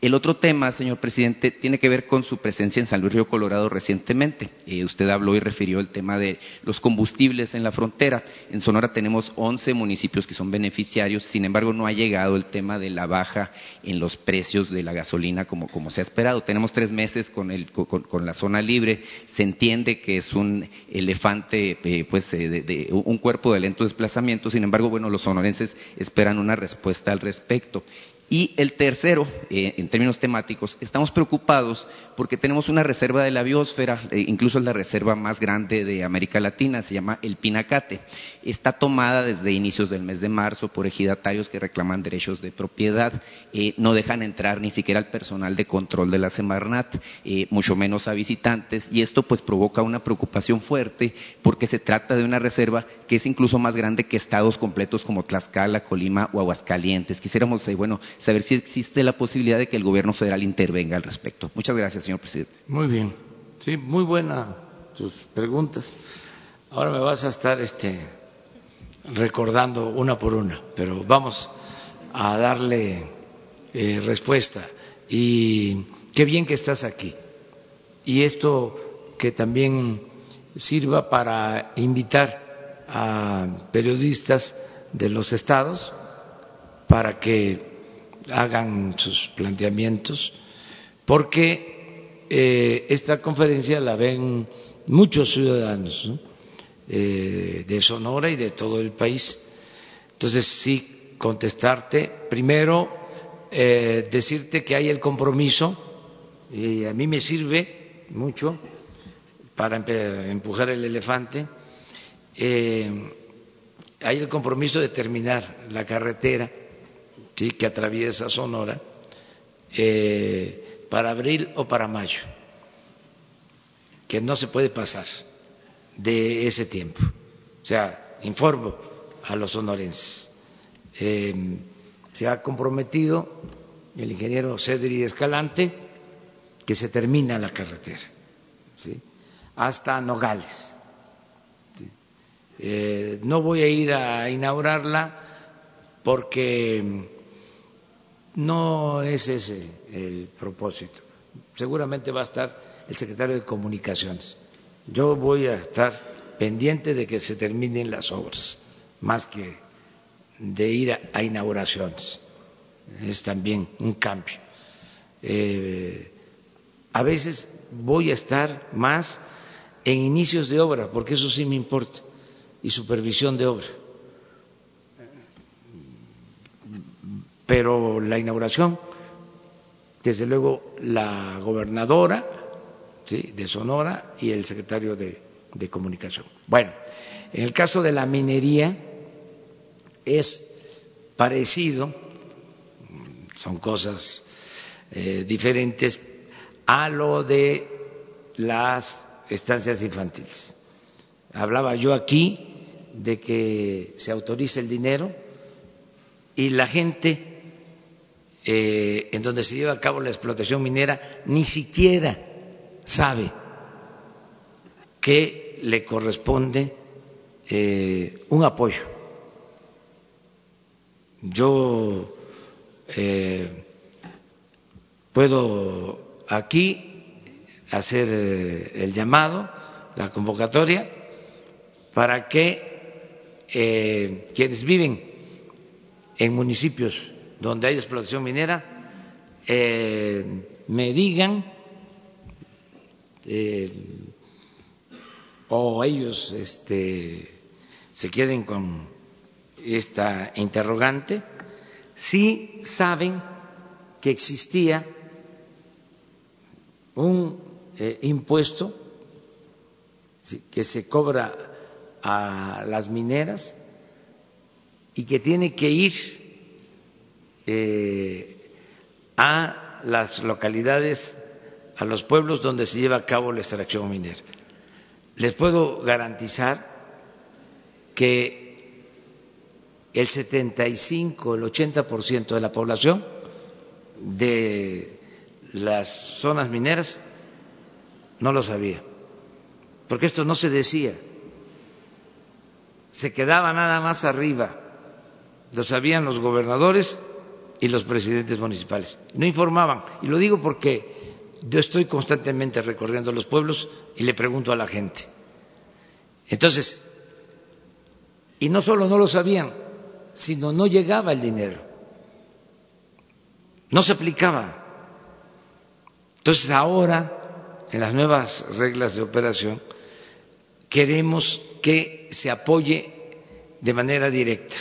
El otro tema, señor presidente, tiene que ver con su presencia en San Luis Río Colorado recientemente. Eh, usted habló y refirió el tema de los combustibles en la frontera. En Sonora tenemos 11 municipios que son beneficiarios, sin embargo no ha llegado el tema de la baja en los precios de la gasolina como, se ha esperado. Tenemos tres meses con, la zona libre, se entiende que es un elefante, eh, pues eh, un cuerpo de lento desplazamiento, sin embargo, bueno, los sonorenses esperan una respuesta al respecto. Y el tercero, eh, en términos temáticos, estamos preocupados porque tenemos una reserva de la biosfera, eh, incluso es la reserva más grande de América Latina, se llama el Pinacate. Está tomada desde inicios del mes de marzo por ejidatarios que reclaman derechos de propiedad. Eh, no dejan entrar ni siquiera al personal de control de la Semarnat, mucho menos a visitantes. Y esto pues provoca una preocupación fuerte porque se trata de una reserva que es incluso más grande que estados completos como Tlaxcala, Colima o Aguascalientes. Quisiéramos, bueno, saber si existe la posibilidad de que el gobierno federal intervenga al respecto. Muchas gracias, señor presidente. Muy bien. Sí, muy buena tus preguntas. Ahora me vas a estar este, recordando una por una, pero vamos a darle eh, respuesta. Y qué bien que estás aquí. Y esto que también sirva para invitar a periodistas de los estados para que hagan sus planteamientos, porque eh, esta conferencia la ven muchos ciudadanos eh, de Sonora y de todo el país. Entonces, sí, contestarte. Primero, eh, decirte que hay el compromiso, y a mí me sirve mucho para empujar el elefante, hay el compromiso de terminar la carretera ¿sí? que atraviesa Sonora eh, para abril o para mayo, que no se puede pasar de ese tiempo. O sea, informo a los sonorenses. Eh, se ha comprometido el ingeniero Cedri Escalante que se termina la carretera, ¿sí? hasta Nogales eh, no voy a ir a inaugurarla porque no es ese el propósito. Seguramente va a estar el secretario de Comunicaciones. Yo voy a estar pendiente de que se terminen las obras, más que de ir a, inauguraciones. Es también un cambio. Eh, a veces voy a estar más en inicios de obra, porque eso sí me importa y supervisión de obra. Pero la inauguración, desde luego, la gobernadora de Sonora y el secretario de, Comunicación. Bueno, en el caso de la minería es parecido, son cosas eh, diferentes a lo de las estancias infantiles. Hablaba yo aquí de que se autorice el dinero y la gente eh, en donde se lleva a cabo la explotación minera ni siquiera sabe que le corresponde eh, un apoyo. Yo eh, puedo aquí hacer el llamado, la convocatoria, para que eh, quienes viven en municipios donde hay explotación minera eh, me digan eh, o ellos este, se queden con esta interrogante si saben que existía un impuesto que se cobra a las mineras y que tiene que ir eh, a las localidades, a los pueblos donde se lleva a cabo la extracción minera. Les puedo garantizar que el 75, el 80% de la población de las zonas mineras no lo sabía, porque esto no se decía se quedaba nada más arriba, lo sabían los gobernadores y los presidentes municipales, no informaban. Y lo digo porque yo estoy constantemente recorriendo los pueblos y le pregunto a la gente. Entonces, y no solo no lo sabían, sino no llegaba el dinero, no se aplicaba. Entonces ahora, en las nuevas reglas de operación, queremos que se apoye de manera directa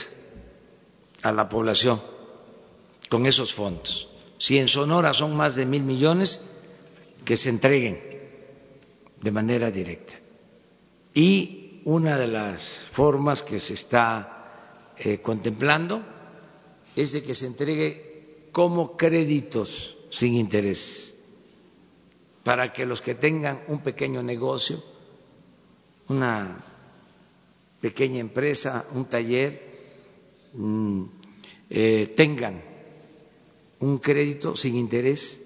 a la población con esos fondos. Si en Sonora son más de mil millones, que se entreguen de manera directa. Y una de las formas que se está eh, contemplando es de que se entregue como créditos sin interés, para que los que tengan un pequeño negocio, una pequeña empresa, un taller, mm, eh, tengan un crédito sin interés,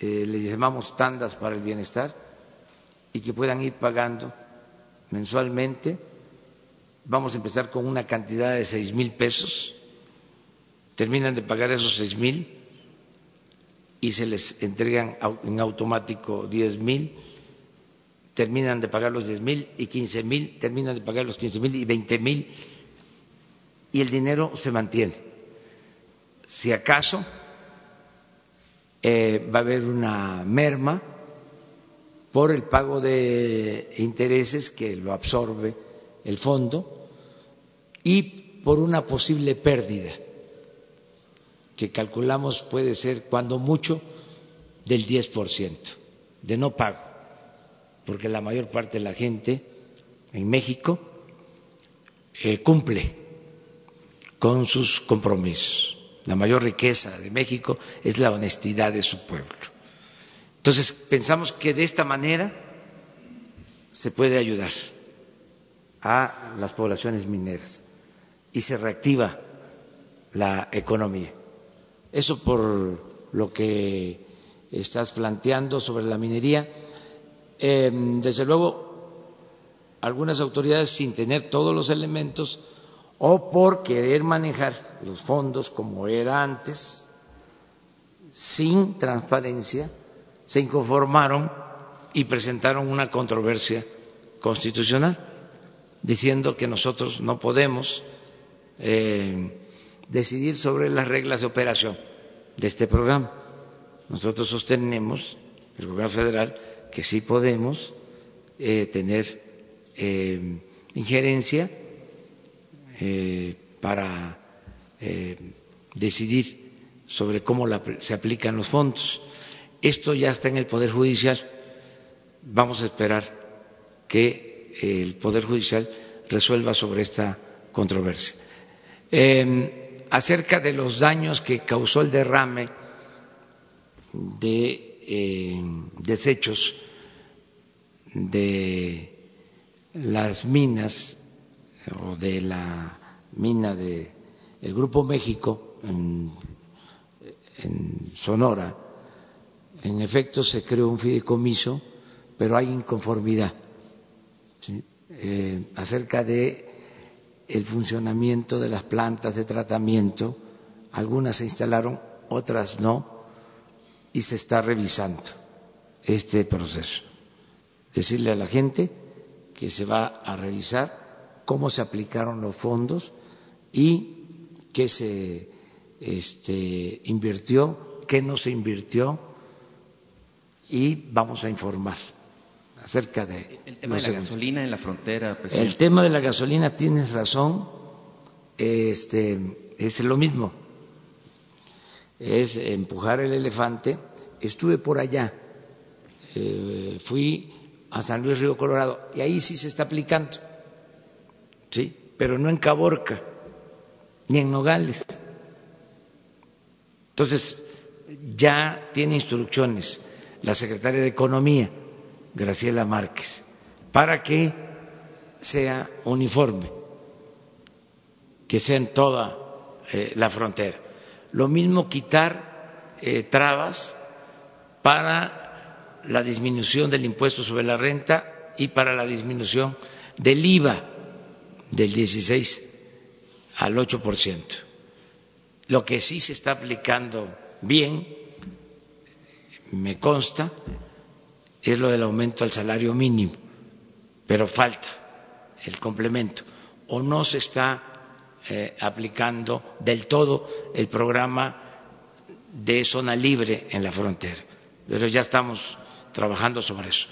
eh, le llamamos tandas para el bienestar, y que puedan ir pagando mensualmente. Vamos a empezar con una cantidad de seis mil pesos, terminan de pagar esos seis mil y se les entregan en automático diez mil, terminan de pagar los diez mil y quince mil, terminan de pagar los quince mil y veinte mil. Y el dinero se mantiene. Si acaso eh, va a haber una merma por el pago de intereses que lo absorbe el fondo y por una posible pérdida que calculamos puede ser cuando mucho del 10% de no pago, porque la mayor parte de la gente en México eh, cumple con sus compromisos. La mayor riqueza de México es la honestidad de su pueblo. Entonces, pensamos que de esta manera se puede ayudar a las poblaciones mineras y se reactiva la economía. Eso por lo que estás planteando sobre la minería. Em, desde luego, algunas autoridades, sin tener todos los elementos, o por querer manejar los fondos como era antes, sin transparencia, se inconformaron y presentaron una controversia constitucional diciendo que nosotros no podemos eh, decidir sobre las reglas de operación de este programa. Nosotros sostenemos, el gobierno federal, que sí podemos eh, tener eh, injerencia eh, para eh, decidir sobre cómo se aplican los fondos. Esto ya está en el Poder Judicial. Vamos a esperar que el Poder Judicial resuelva sobre esta controversia. Eh, acerca de los daños que causó el derrame de desechos de las minas o de la mina de el Grupo México en, Sonora, en efecto se creó un fideicomiso, pero hay inconformidad eh, acerca de el funcionamiento de las plantas de tratamiento. Algunas se instalaron, otras no, y se está revisando este proceso. Decirle a la gente que se va a revisar cómo se aplicaron los fondos y qué se este, invirtió, qué no se invirtió y vamos a informar acerca de el tema de la gasolina en la frontera. El tema de la gasolina tienes razón, este es lo mismo, es empujar el elefante. Estuve por allá, eh, fui a San Luis Río Colorado y ahí sí se está aplicando ¿sí? pero no en Caborca ni en Nogales. Entonces, ya tiene instrucciones la secretaria de Economía, Graciela Márquez, para que sea uniforme, que sea en toda eh, la frontera. Lo mismo quitar eh, trabas para la disminución del impuesto sobre la renta y para la disminución del IVA del 16 al 8%. Lo que sí se está aplicando bien, me consta, es lo del aumento al salario mínimo, pero falta el complemento. O no se está eh, aplicando del todo el programa de zona libre en la frontera, pero ya estamos trabajando sobre eso.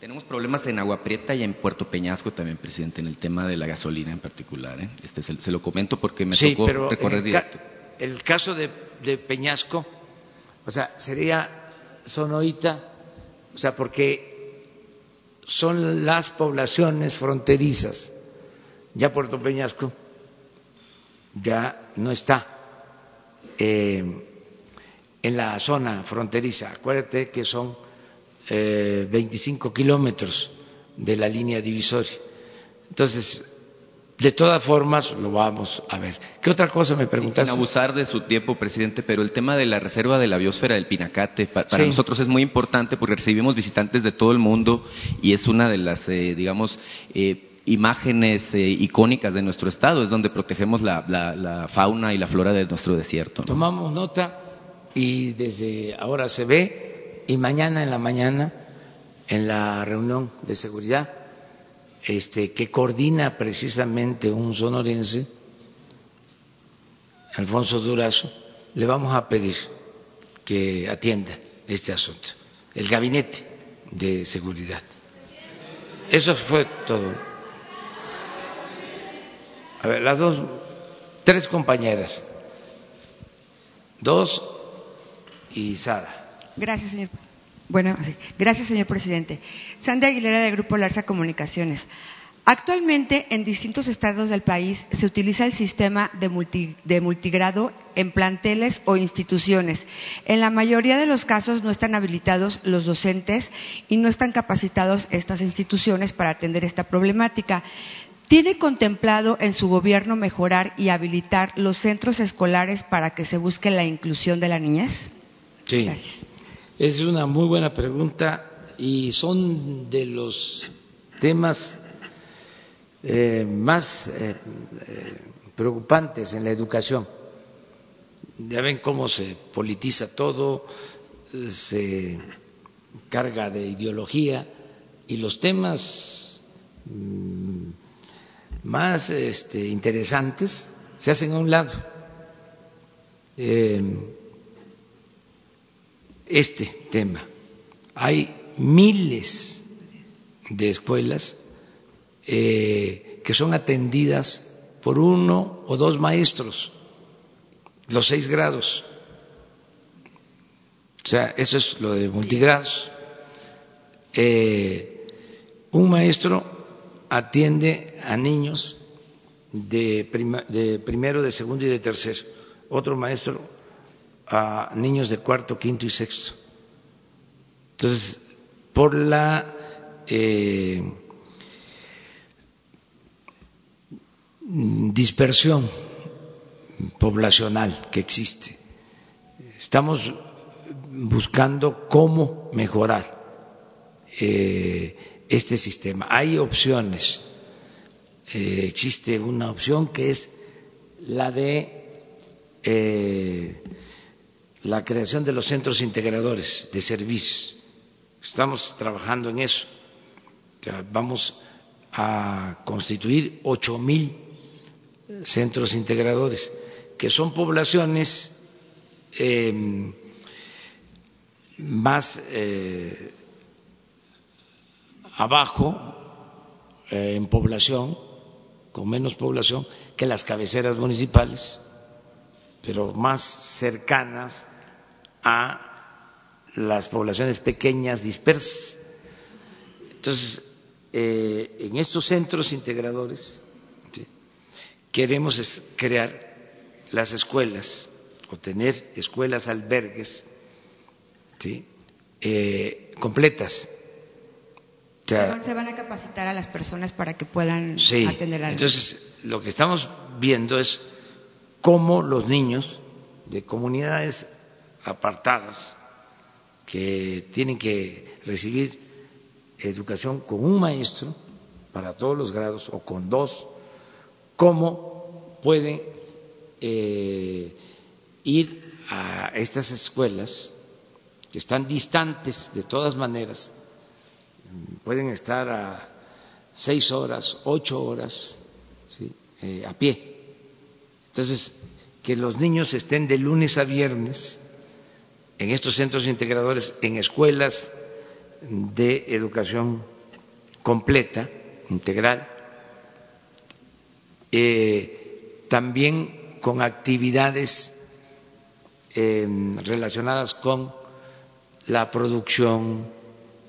Tenemos problemas en Agua Prieta y en Puerto Peñasco también, presidente, en el tema de la gasolina en particular. ¿eh? Este, se, lo comento porque me tocó recorrer directo. El caso de, Peñasco, o sea, sería Sonoita, o sea, porque son las poblaciones fronterizas. Ya Puerto Peñasco ya no está eh, en la zona fronteriza. Acuérdate que son eh, 25 kilómetros de la línea divisoria. Entonces, de todas formas lo vamos a ver. ¿Qué otra cosa me preguntaste? Sin abusar de su tiempo, presidente, pero el tema de la reserva de la biosfera del Pinacate para nosotros es muy importante porque recibimos visitantes de todo el mundo y es una de las, eh, digamos, eh, imágenes eh, icónicas de nuestro estado, es donde protegemos la, fauna y la flora de nuestro desierto. Tomamos nota y desde ahora se ve y mañana en la mañana en la reunión de seguridad este, que coordina precisamente un sonorense, Alfonso Durazo, le vamos a pedir que atienda este asunto, el gabinete de seguridad. Eso fue todo. A ver, las dos, tres compañeras, dos y Sara. Gracias, señor. Bueno, gracias, señor presidente. Sandy Aguilera, de Grupo Larsa Comunicaciones. Actualmente, en distintos estados del país se utiliza el sistema de, de, multigrado en planteles o instituciones. En la mayoría de los casos no están habilitados los docentes y no están capacitados estas instituciones para atender esta problemática. ¿Tiene contemplado en su gobierno mejorar y habilitar los centros escolares para que se busque la inclusión de la niñez? Sí. Gracias. Es una muy buena pregunta y son de los temas eh, más eh, eh, preocupantes en la educación. Ya ven cómo se politiza todo, se carga de ideología y los temas mm, más este, interesantes se hacen a un lado este tema. Hay miles de escuelas eh, que son atendidas por uno o dos maestros, los seis grados. O sea, eso es lo de multigrados. Eh, un maestro atiende a niños de, de primero, de segundo y de tercero. Otro maestro a niños de cuarto, quinto y sexto. Entonces, por la eh, dispersión poblacional que existe, estamos buscando cómo mejorar eh, este sistema. Hay opciones. Eh, existe una opción que es la de la creación de los centros integradores de servicios. Estamos trabajando en eso. vamos a constituir ocho mil centros integradores, que son poblaciones em, más eh, abajo eh, en población, con menos población que las cabeceras municipales, pero más cercanas a las poblaciones pequeñas dispersas. Entonces, eh, en estos centros integradores queremos crear las escuelas o tener escuelas albergues eh, completas. se van a capacitar a las personas para que puedan atender a Entonces, lo que estamos viendo es cómo los niños de comunidades apartadas que tienen que recibir educación con un maestro para todos los grados o con dos, cómo pueden eh, ir a estas escuelas que están distantes de todas maneras, pueden estar a seis horas, ocho horas eh, a pie. Entonces, que los niños estén de lunes a viernes en estos centros integradores, en escuelas de educación completa, integral, eh, también con actividades em, relacionadas con la producción,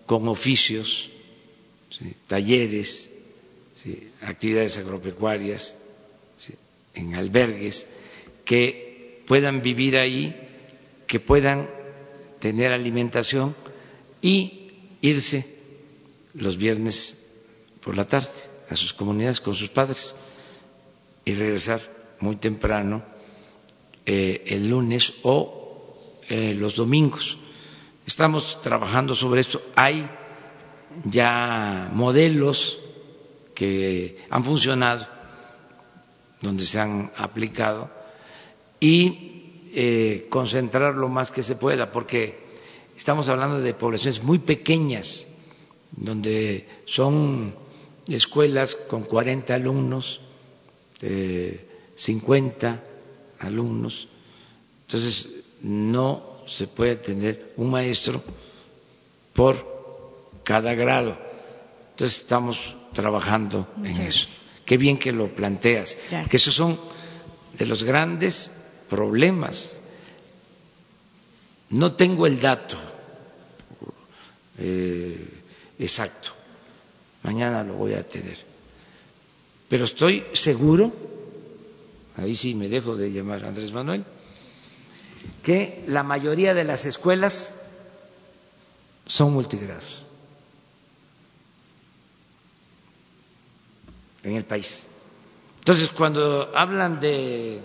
con oficios, talleres, actividades agropecuarias, en albergues, que puedan vivir ahí, que puedan tener alimentación y irse los viernes por la tarde a sus comunidades con sus padres. y regresar muy temprano eh, el lunes o eh, los domingos. Estamos trabajando sobre esto. Hay ya modelos que han funcionado, donde se han aplicado, y eh, concentrar lo más que se pueda, porque estamos hablando de poblaciones muy pequeñas, donde son escuelas con 40 alumnos, eh, 50 alumnos, entonces no se puede tener un maestro por cada grado. Entonces estamos trabajando en eso. Qué bien que lo planteas, que esos son de los grandes problemas. No tengo el dato eh, exacto, mañana lo voy a tener, pero estoy seguro, ahí sí me dejo de llamar Andrés Manuel, que la mayoría de las escuelas son multigrados en el país. Entonces, cuando hablan de,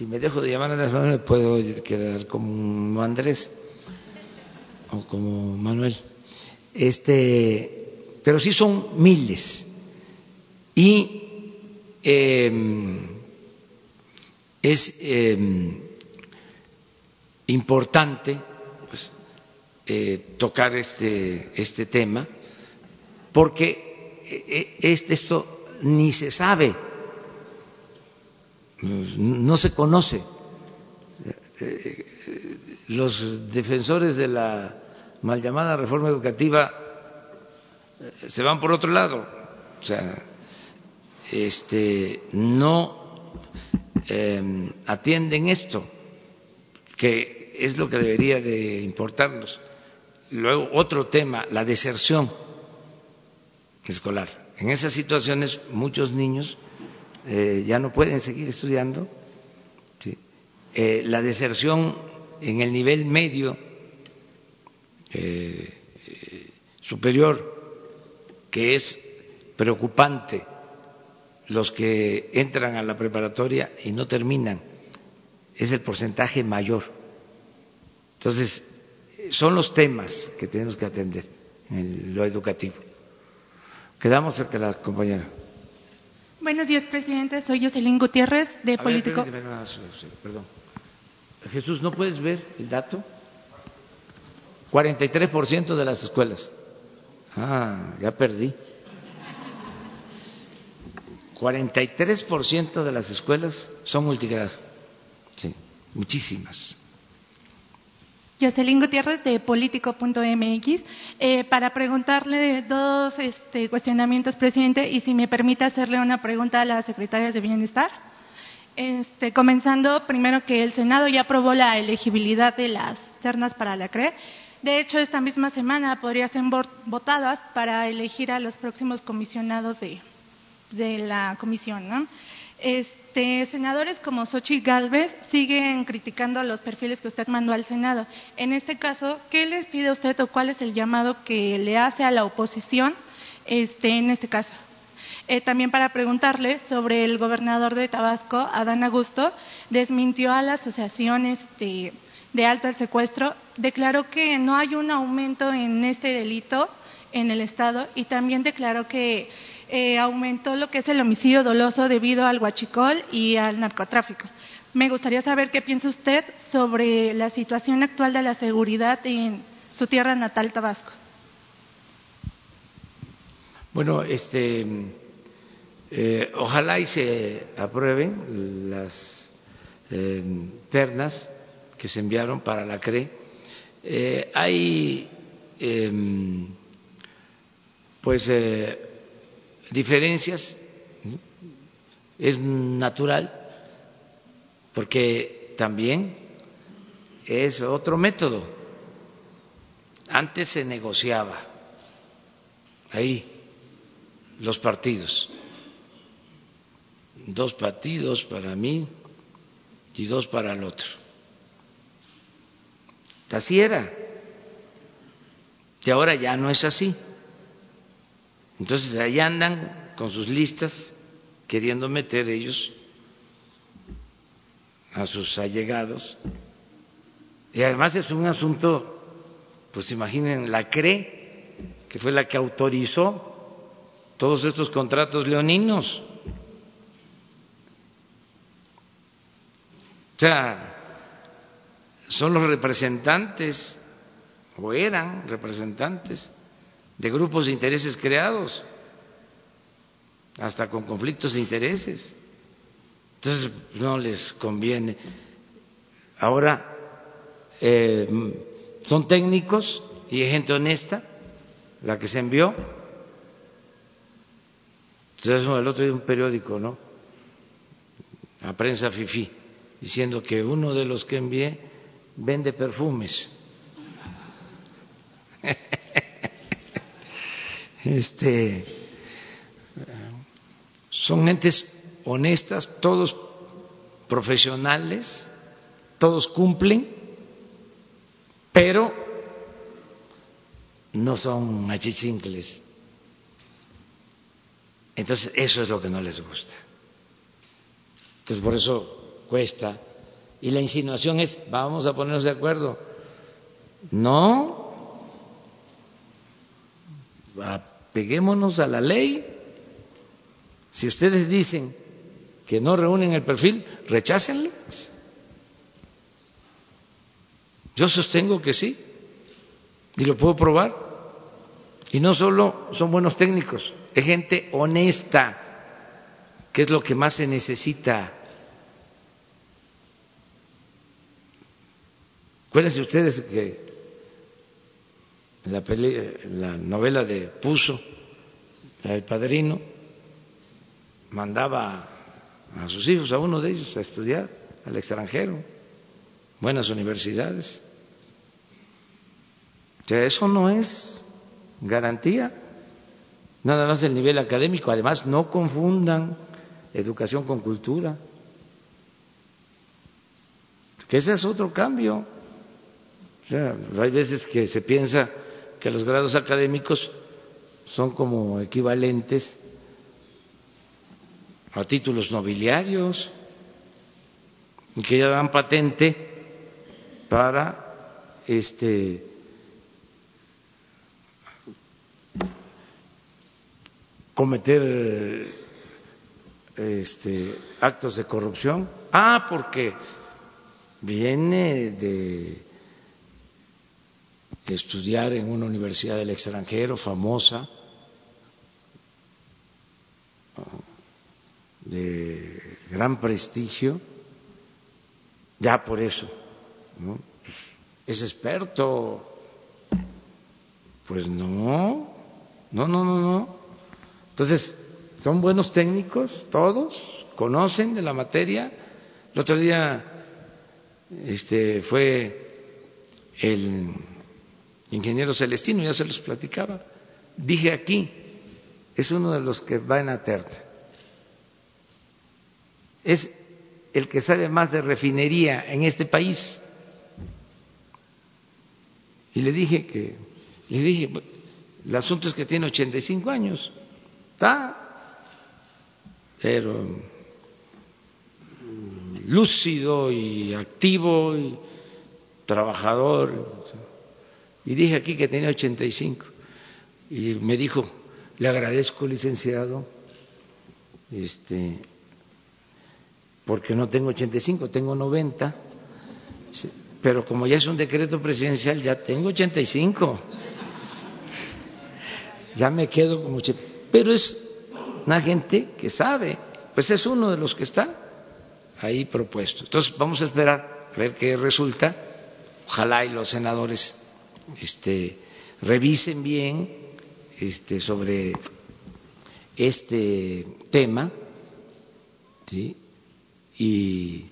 si me dejo de llamar Andrés Manuel, puedo quedar como Andrés o como Manuel, este, pero sí son miles. Y eh, es eh, importante pues, eh, tocar este, este tema porque este, esto ni se sabe, no se conoce. Los defensores de la mal llamada reforma educativa se van por otro lado, o sea, este, no eh, atienden esto, que es lo que debería de importarnos. Luego, otro tema, la deserción escolar. En esas situaciones, muchos niños eh, ya no pueden seguir estudiando. Eh, la deserción en el nivel medio eh, superior, que es preocupante los que entran a la preparatoria y no terminan, es el porcentaje mayor. Entonces, son los temas que tenemos que atender en lo educativo. Quedamos cerca de la compañera. Buenos días, presidente. Soy Jocelyn Gutiérrez, de A Político. Ver, permíteme, perdón. Jesús, ¿no puedes ver el dato? 43% de las escuelas. Ah, ya perdí. 43% de las escuelas son multigrado. Sí, muchísimas. Jocelyn Gutiérrez de Político.mx eh, para preguntarle dos este, cuestionamientos, presidente, y si me permite hacerle una pregunta a las secretarias de Bienestar. Este, comenzando primero que el Senado ya aprobó la elegibilidad de las ternas para la CRE. De hecho, esta misma semana podrían ser votadas para elegir a los próximos comisionados de, de la comisión. ¿no? Este, senadores como Xochitl Galvez siguen criticando los perfiles que usted mandó al Senado. En este caso, ¿qué les pide usted o cuál es el llamado que le hace a la oposición este, en este caso? Eh, también para preguntarle sobre el gobernador de Tabasco, Adán Augusto, desmintió a la asociación este, de alto al secuestro, declaró que no hay un aumento en este delito en el Estado y también declaró que eh, aumentó lo que es el homicidio doloso debido al huachicol y al narcotráfico. Me gustaría saber qué piensa usted sobre la situación actual de la seguridad en su tierra natal, Tabasco. Bueno, este, eh, ojalá y se aprueben las eh, ternas que se enviaron para la CRE. Eh, hay, em, pues, eh, diferencias, es natural, porque también es otro método. Antes se negociaba ahí los partidos, dos partidos para mí y dos para el otro. Así era. Y ahora ya no es así. Entonces ahí andan con sus listas queriendo meter ellos a sus allegados. Y además es un asunto, pues imaginen, la CRE, que fue la que autorizó todos estos contratos leoninos. O sea, son los representantes, o eran representantes, de grupos de intereses creados, hasta con conflictos de intereses. Entonces, no les conviene. Ahora, eh, son técnicos y es gente honesta la que se envió. Entonces, el otro día un periódico, ¿no? La prensa FIFI, diciendo que uno de los que envié vende perfumes. Este, son gentes honestas, todos profesionales, todos cumplen, pero no son achichincles. Entonces, eso es lo que no les gusta. Entonces, por eso cuesta. Y la insinuación es, vamos a ponernos de acuerdo. No, apeguémonos a la ley. Si ustedes dicen que no reúnen el perfil, rechácenlas. Yo sostengo que sí, y lo puedo probar. Y no solo son buenos técnicos, es gente honesta, que es lo que más se necesita. Acuérdense ustedes que la, la novela de Puso, del padrino, mandaba a sus hijos, a uno de ellos, a estudiar al extranjero, buenas universidades. O sea, eso no es garantía, nada más el nivel académico. Además, no confundan educación con cultura, que ese es otro cambio. O sea, hay veces que se piensa que los grados académicos son como equivalentes a títulos nobiliarios y que ya dan patente para este cometer este actos de corrupción. Ah porque viene de estudiar en una universidad del extranjero famosa de gran prestigio, ya por eso, es experto. Pues no, no, no, no, no. Entonces, son buenos técnicos, todos, conocen de la materia. El otro día este, fue el ingeniero Celestino, ya se los platicaba. Dije aquí, es uno de los que va en Aterta es el que sabe más de refinería en este país. Y le dije que, le dije, el asunto es que tiene 85 años, está, pero lúcido y activo y trabajador. Y dije aquí que tenía 85. Y me dijo, le agradezco, licenciado, este, porque no tengo 85, tengo 90, pero como ya es un decreto presidencial, ya tengo 85. Ya me quedo como 80. Pero es una gente que sabe, pues es uno de los que está ahí propuesto. Entonces vamos a esperar a ver qué resulta. Ojalá y los senadores este, revisen bien este, sobre este tema, ¿sí? y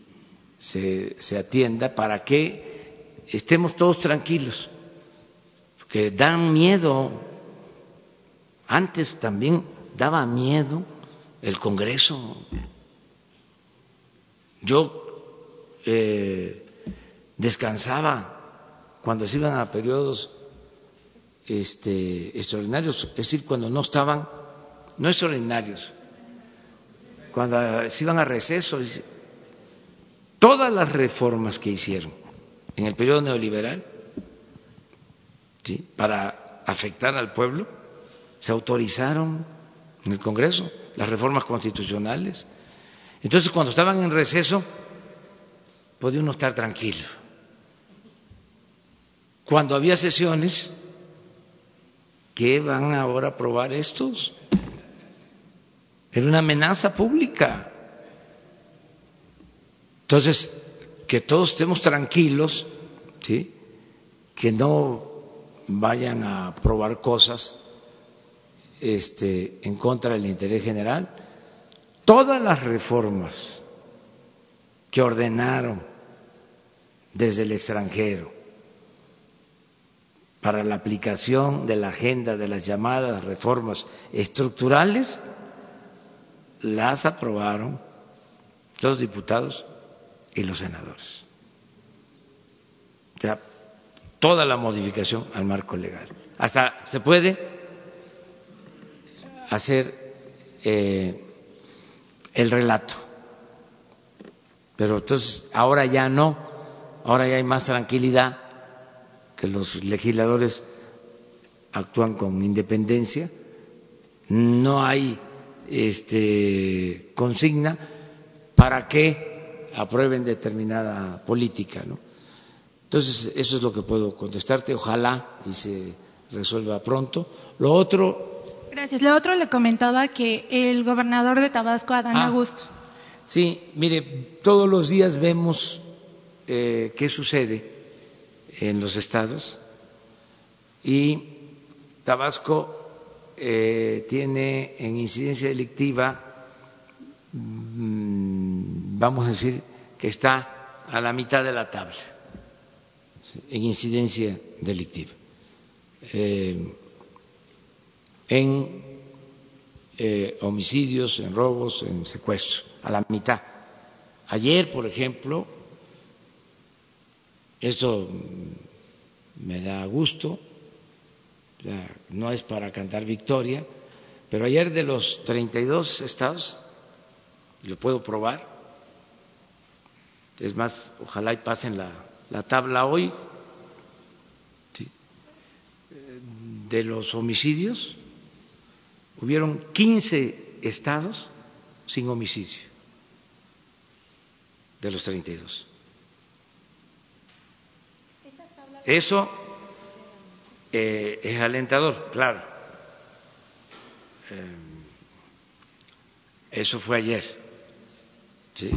se, se atienda para que estemos todos tranquilos, porque dan miedo, antes también daba miedo el Congreso. Yo eh, descansaba cuando se iban a periodos este, extraordinarios, es decir, cuando no estaban, no extraordinarios, cuando se iban a receso, todas las reformas que hicieron en el periodo neoliberal ¿sí? para afectar al pueblo, se autorizaron en el Congreso las reformas constitucionales. Entonces, cuando estaban en receso, podía uno estar tranquilo. Cuando había sesiones, ¿qué van ahora a aprobar estos? Era una amenaza pública. Entonces, que todos estemos tranquilos, que no vayan a aprobar cosas este, en contra del interés general. Todas las reformas que ordenaron desde el extranjero para la aplicación de la agenda de las llamadas reformas estructurales, las aprobaron los diputados y los senadores. O sea, toda la modificación al marco legal. Hasta se puede hacer eh, el relato, pero entonces ahora ya no, ahora ya hay más tranquilidad, que los legisladores actúan con independencia, no hay este, consigna para que aprueben determinada política. ¿no? Entonces, eso es lo que puedo contestarte. Ojalá y se resuelva pronto. Lo otro. Gracias. Lo otro le comentaba que el gobernador de Tabasco, Adán Ah. Augusto. Sí, mire, todos los días vemos eh, qué sucede en los estados y Tabasco eh, tiene en incidencia delictiva, mm, vamos a decir que está a la mitad de la tabla en incidencia delictiva. Eh, en eh, homicidios, en robos, en secuestros, a la mitad. Ayer, por ejemplo, esto mm, me da gusto, no es para cantar victoria, pero ayer de los 32 estados, lo puedo probar, es más, ojalá y pasen la, la tabla hoy, de los homicidios, hubieron 15 estados sin homicidio, de los 32. Eso eh, es alentador, claro. Eh, eso fue ayer, ¿sí?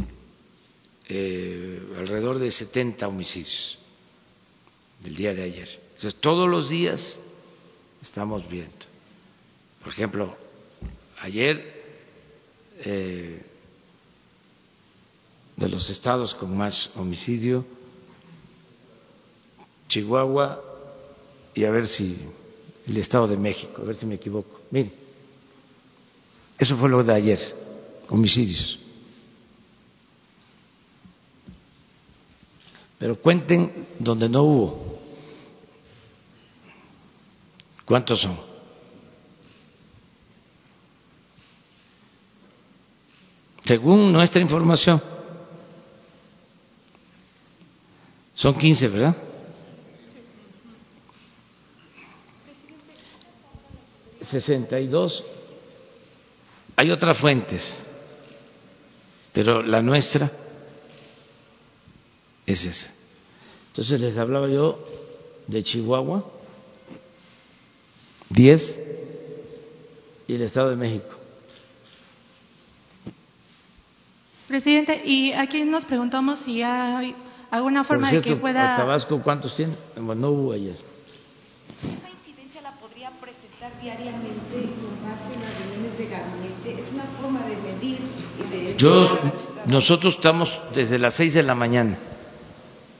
Eh, alrededor de 70 homicidios del día de ayer. Entonces, todos los días estamos viendo. Por ejemplo, ayer de los estados con más homicidio, Chihuahua y a ver si el Estado de México, a ver si me equivoco. Mire, eso fue lo de ayer, homicidios. Pero cuenten donde no hubo. ¿Cuántos son? Según nuestra información, son 15, ¿verdad? Sesenta y dos. Hay otras fuentes, pero la nuestra es esa. Entonces les hablaba yo de Chihuahua, 10, y el Estado de México. Presidente, y aquí nos preguntamos si hay alguna forma cierto, de que pueda. Tabasco, ¿cuántos tiene? Bueno, no hubo ayer. ¿Esa incidencia la podría presentar diariamente informarse en las reuniones de gabinete? Es una forma de medir y de... Yo, nosotros estamos desde las seis de la mañana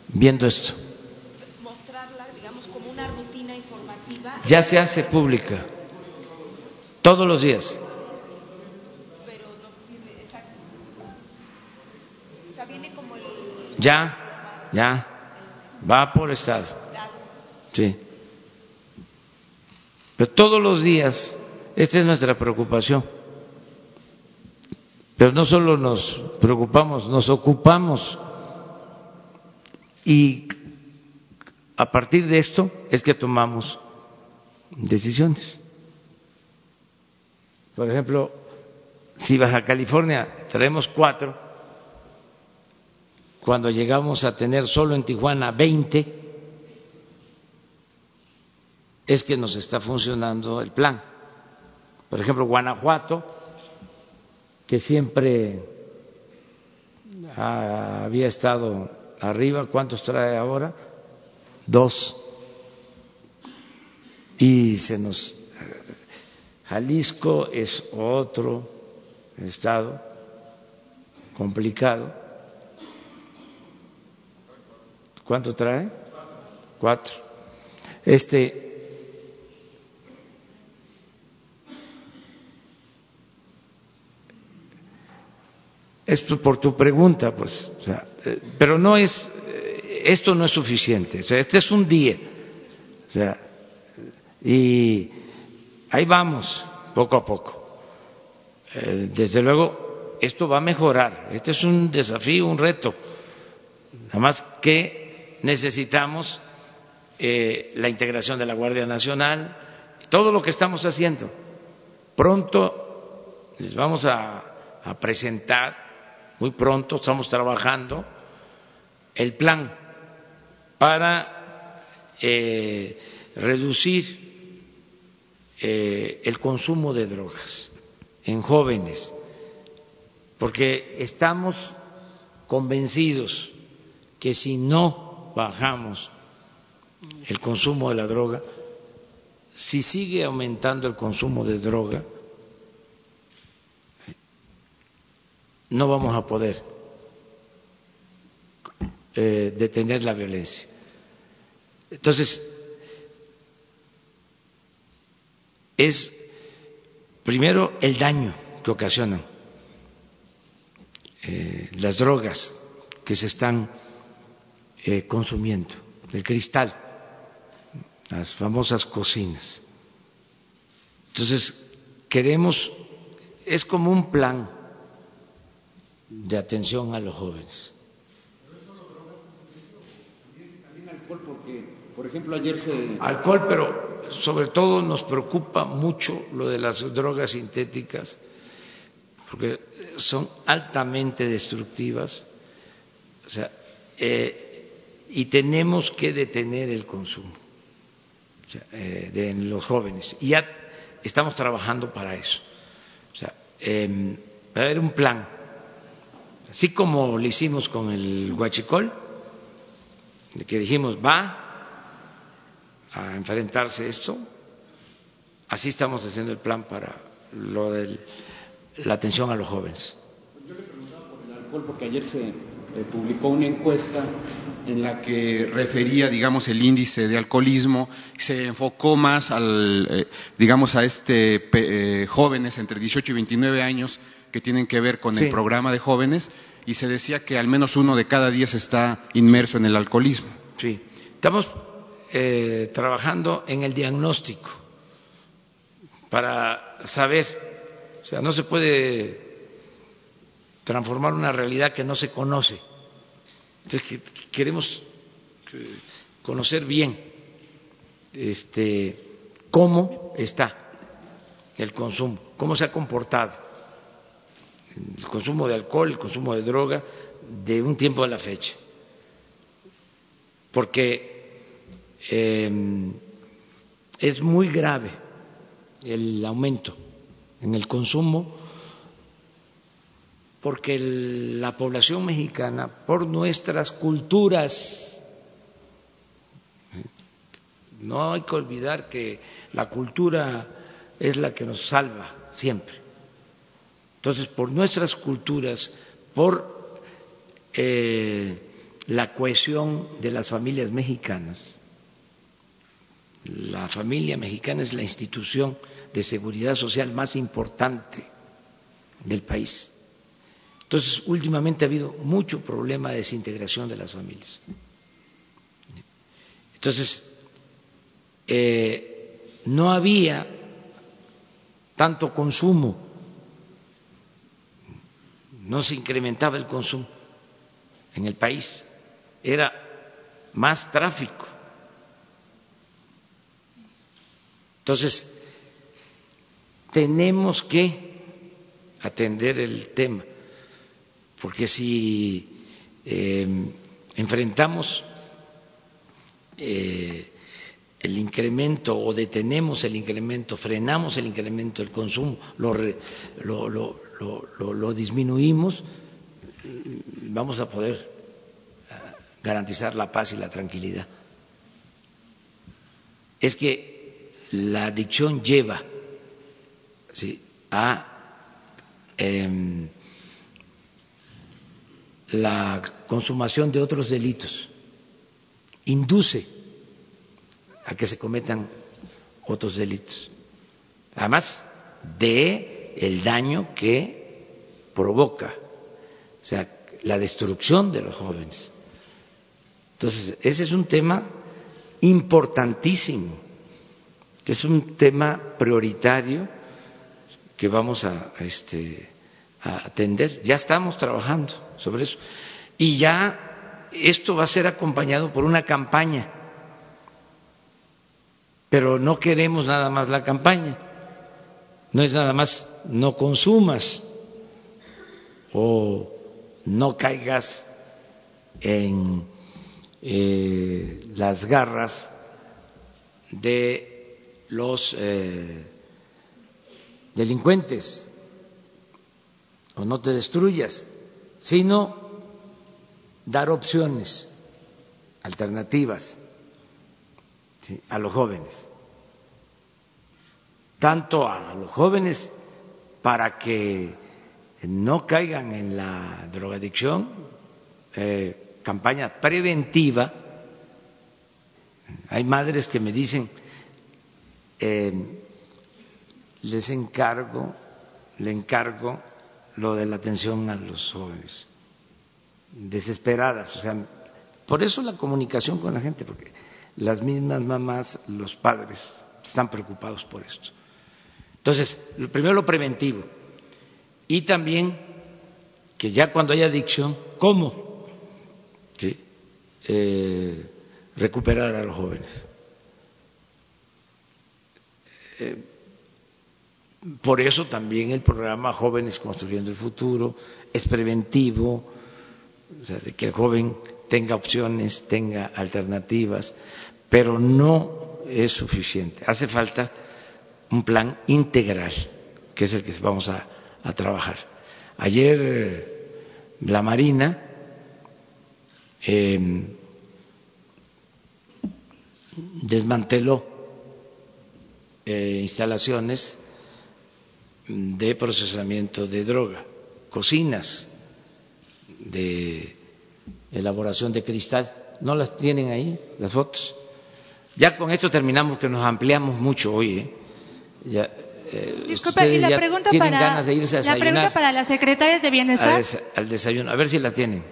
viendo esto. mostrarla, digamos, como una rutina informativa, Ya se hace pública todos los días. pero no tiene exacto. O sea, viene como el... Ya, ya, va por estado. Sí. Pero todos los días, esta es nuestra preocupación. Pero no solo nos preocupamos, nos ocupamos. Y a partir de esto es que tomamos decisiones. Por ejemplo, si Baja California traemos cuatro, cuando llegamos a tener solo en Tijuana 20, es que nos está funcionando el plan. Por ejemplo, Guanajuato, que siempre había estado arriba, ¿cuántos trae ahora? Dos. Y se nos... Jalisco es otro estado complicado. ¿Cuánto trae? Cuatro. Este, Esto por tu pregunta, pues, eh, pero no es, eh, esto no es suficiente. O sea, este es un día. O sea, y ahí vamos, poco a poco. Eh, desde luego, esto va a mejorar. Este es un desafío, un reto. Nada más que necesitamos la integración de la Guardia Nacional, todo lo que estamos haciendo. Pronto les vamos a presentar muy pronto, estamos trabajando el plan para eh, reducir eh, el consumo de drogas en jóvenes, porque estamos convencidos que si no bajamos el consumo de la droga, si sigue aumentando el consumo de droga, no vamos a poder eh, detener la violencia. Entonces, es primero el daño que ocasionan eh, las drogas que se están eh, consumiendo, el cristal, las famosas cocinas. Entonces, queremos, es como un plan de atención a los jóvenes. alcohol porque, por ejemplo, ayer se... Alcohol, pero sobre todo nos preocupa mucho lo de las drogas sintéticas, porque son altamente destructivas, o sea, eh, y tenemos que detener el consumo eh, de los jóvenes. Y ya estamos trabajando para eso. O sea, eh, va a haber un plan así como lo hicimos con el huachicol, de que dijimos va a enfrentarse esto, así estamos haciendo el plan para lo de la atención a los jóvenes. Yo le preguntaba por el alcohol porque ayer se publicó una encuesta en la que refería, digamos, el índice de alcoholismo, se enfocó más al, eh, digamos, a este eh, jóvenes entre 18 y 29 años que tienen que ver con el programa de jóvenes y se decía que al menos uno de cada diez está inmerso en el alcoholismo. Sí, estamos eh, trabajando en el diagnóstico para saber, o sea, no se puede transformar una realidad que no se conoce. Entonces queremos eh, conocer bien este, cómo está el consumo, cómo se ha comportado el consumo de alcohol, el consumo de droga, de un tiempo a la fecha. Porque em, es muy grave el aumento en el consumo porque la población mexicana, por nuestras culturas, no hay que olvidar que la cultura es la que nos salva siempre. Entonces, por nuestras culturas, por eh, la cohesión de las familias mexicanas, la familia mexicana es la institución de seguridad social más importante del país. Entonces, últimamente ha habido mucho problema de desintegración de las familias. Entonces, eh, no había tanto consumo no se incrementaba el consumo en el país, era más tráfico. Entonces, tenemos que atender el tema, porque si eh, enfrentamos eh, el incremento o detenemos el incremento, frenamos el incremento del consumo, lo, disminuimos, vamos a poder eh, garantizar la paz y la tranquilidad. Es que la adicción lleva a eh, la consumación de otros delitos, induce a que se cometan otros delitos. Además de el daño que provoca, o sea, la destrucción de los jóvenes. Entonces, ese es un tema importantísimo, es un tema prioritario que vamos a, este, a atender. Ya estamos trabajando sobre eso. Y ya esto va a ser acompañado por una campaña pero no queremos nada más la campaña. No es nada más no consumas o no caigas en eh, las garras de los eh, delincuentes o no te destruyas, sino dar opciones alternativas a los jóvenes, tanto a los jóvenes para que no caigan en la drogadicción, eh, campaña preventiva. Hay madres que me dicen, eh, les encargo, le encargo lo de la atención a los jóvenes, desesperadas, o sea, por eso la comunicación con la gente, porque las mismas mamás, los padres están preocupados por esto. Entonces, primero lo preventivo y también que ya cuando hay adicción, ¿cómo. Eh, recuperar a los jóvenes? Eh, por eso también el programa Jóvenes Construyendo el Futuro es preventivo, o sea, de que el joven tenga opciones, tenga alternativas, pero no es suficiente. Hace falta un plan integral, que es el que vamos a, trabajar. Ayer la Marina em, desmanteló eh, instalaciones de procesamiento de droga, cocinas de elaboración de cristal. ¿No las tienen ahí las fotos? Ya con esto terminamos, que nos ampliamos mucho hoy. ¿eh? Ya, eh, Disculpe, y la pregunta para, ganas de irse a La pregunta para las secretarias de Bienestar. Al, desayuno, a ver si la tienen.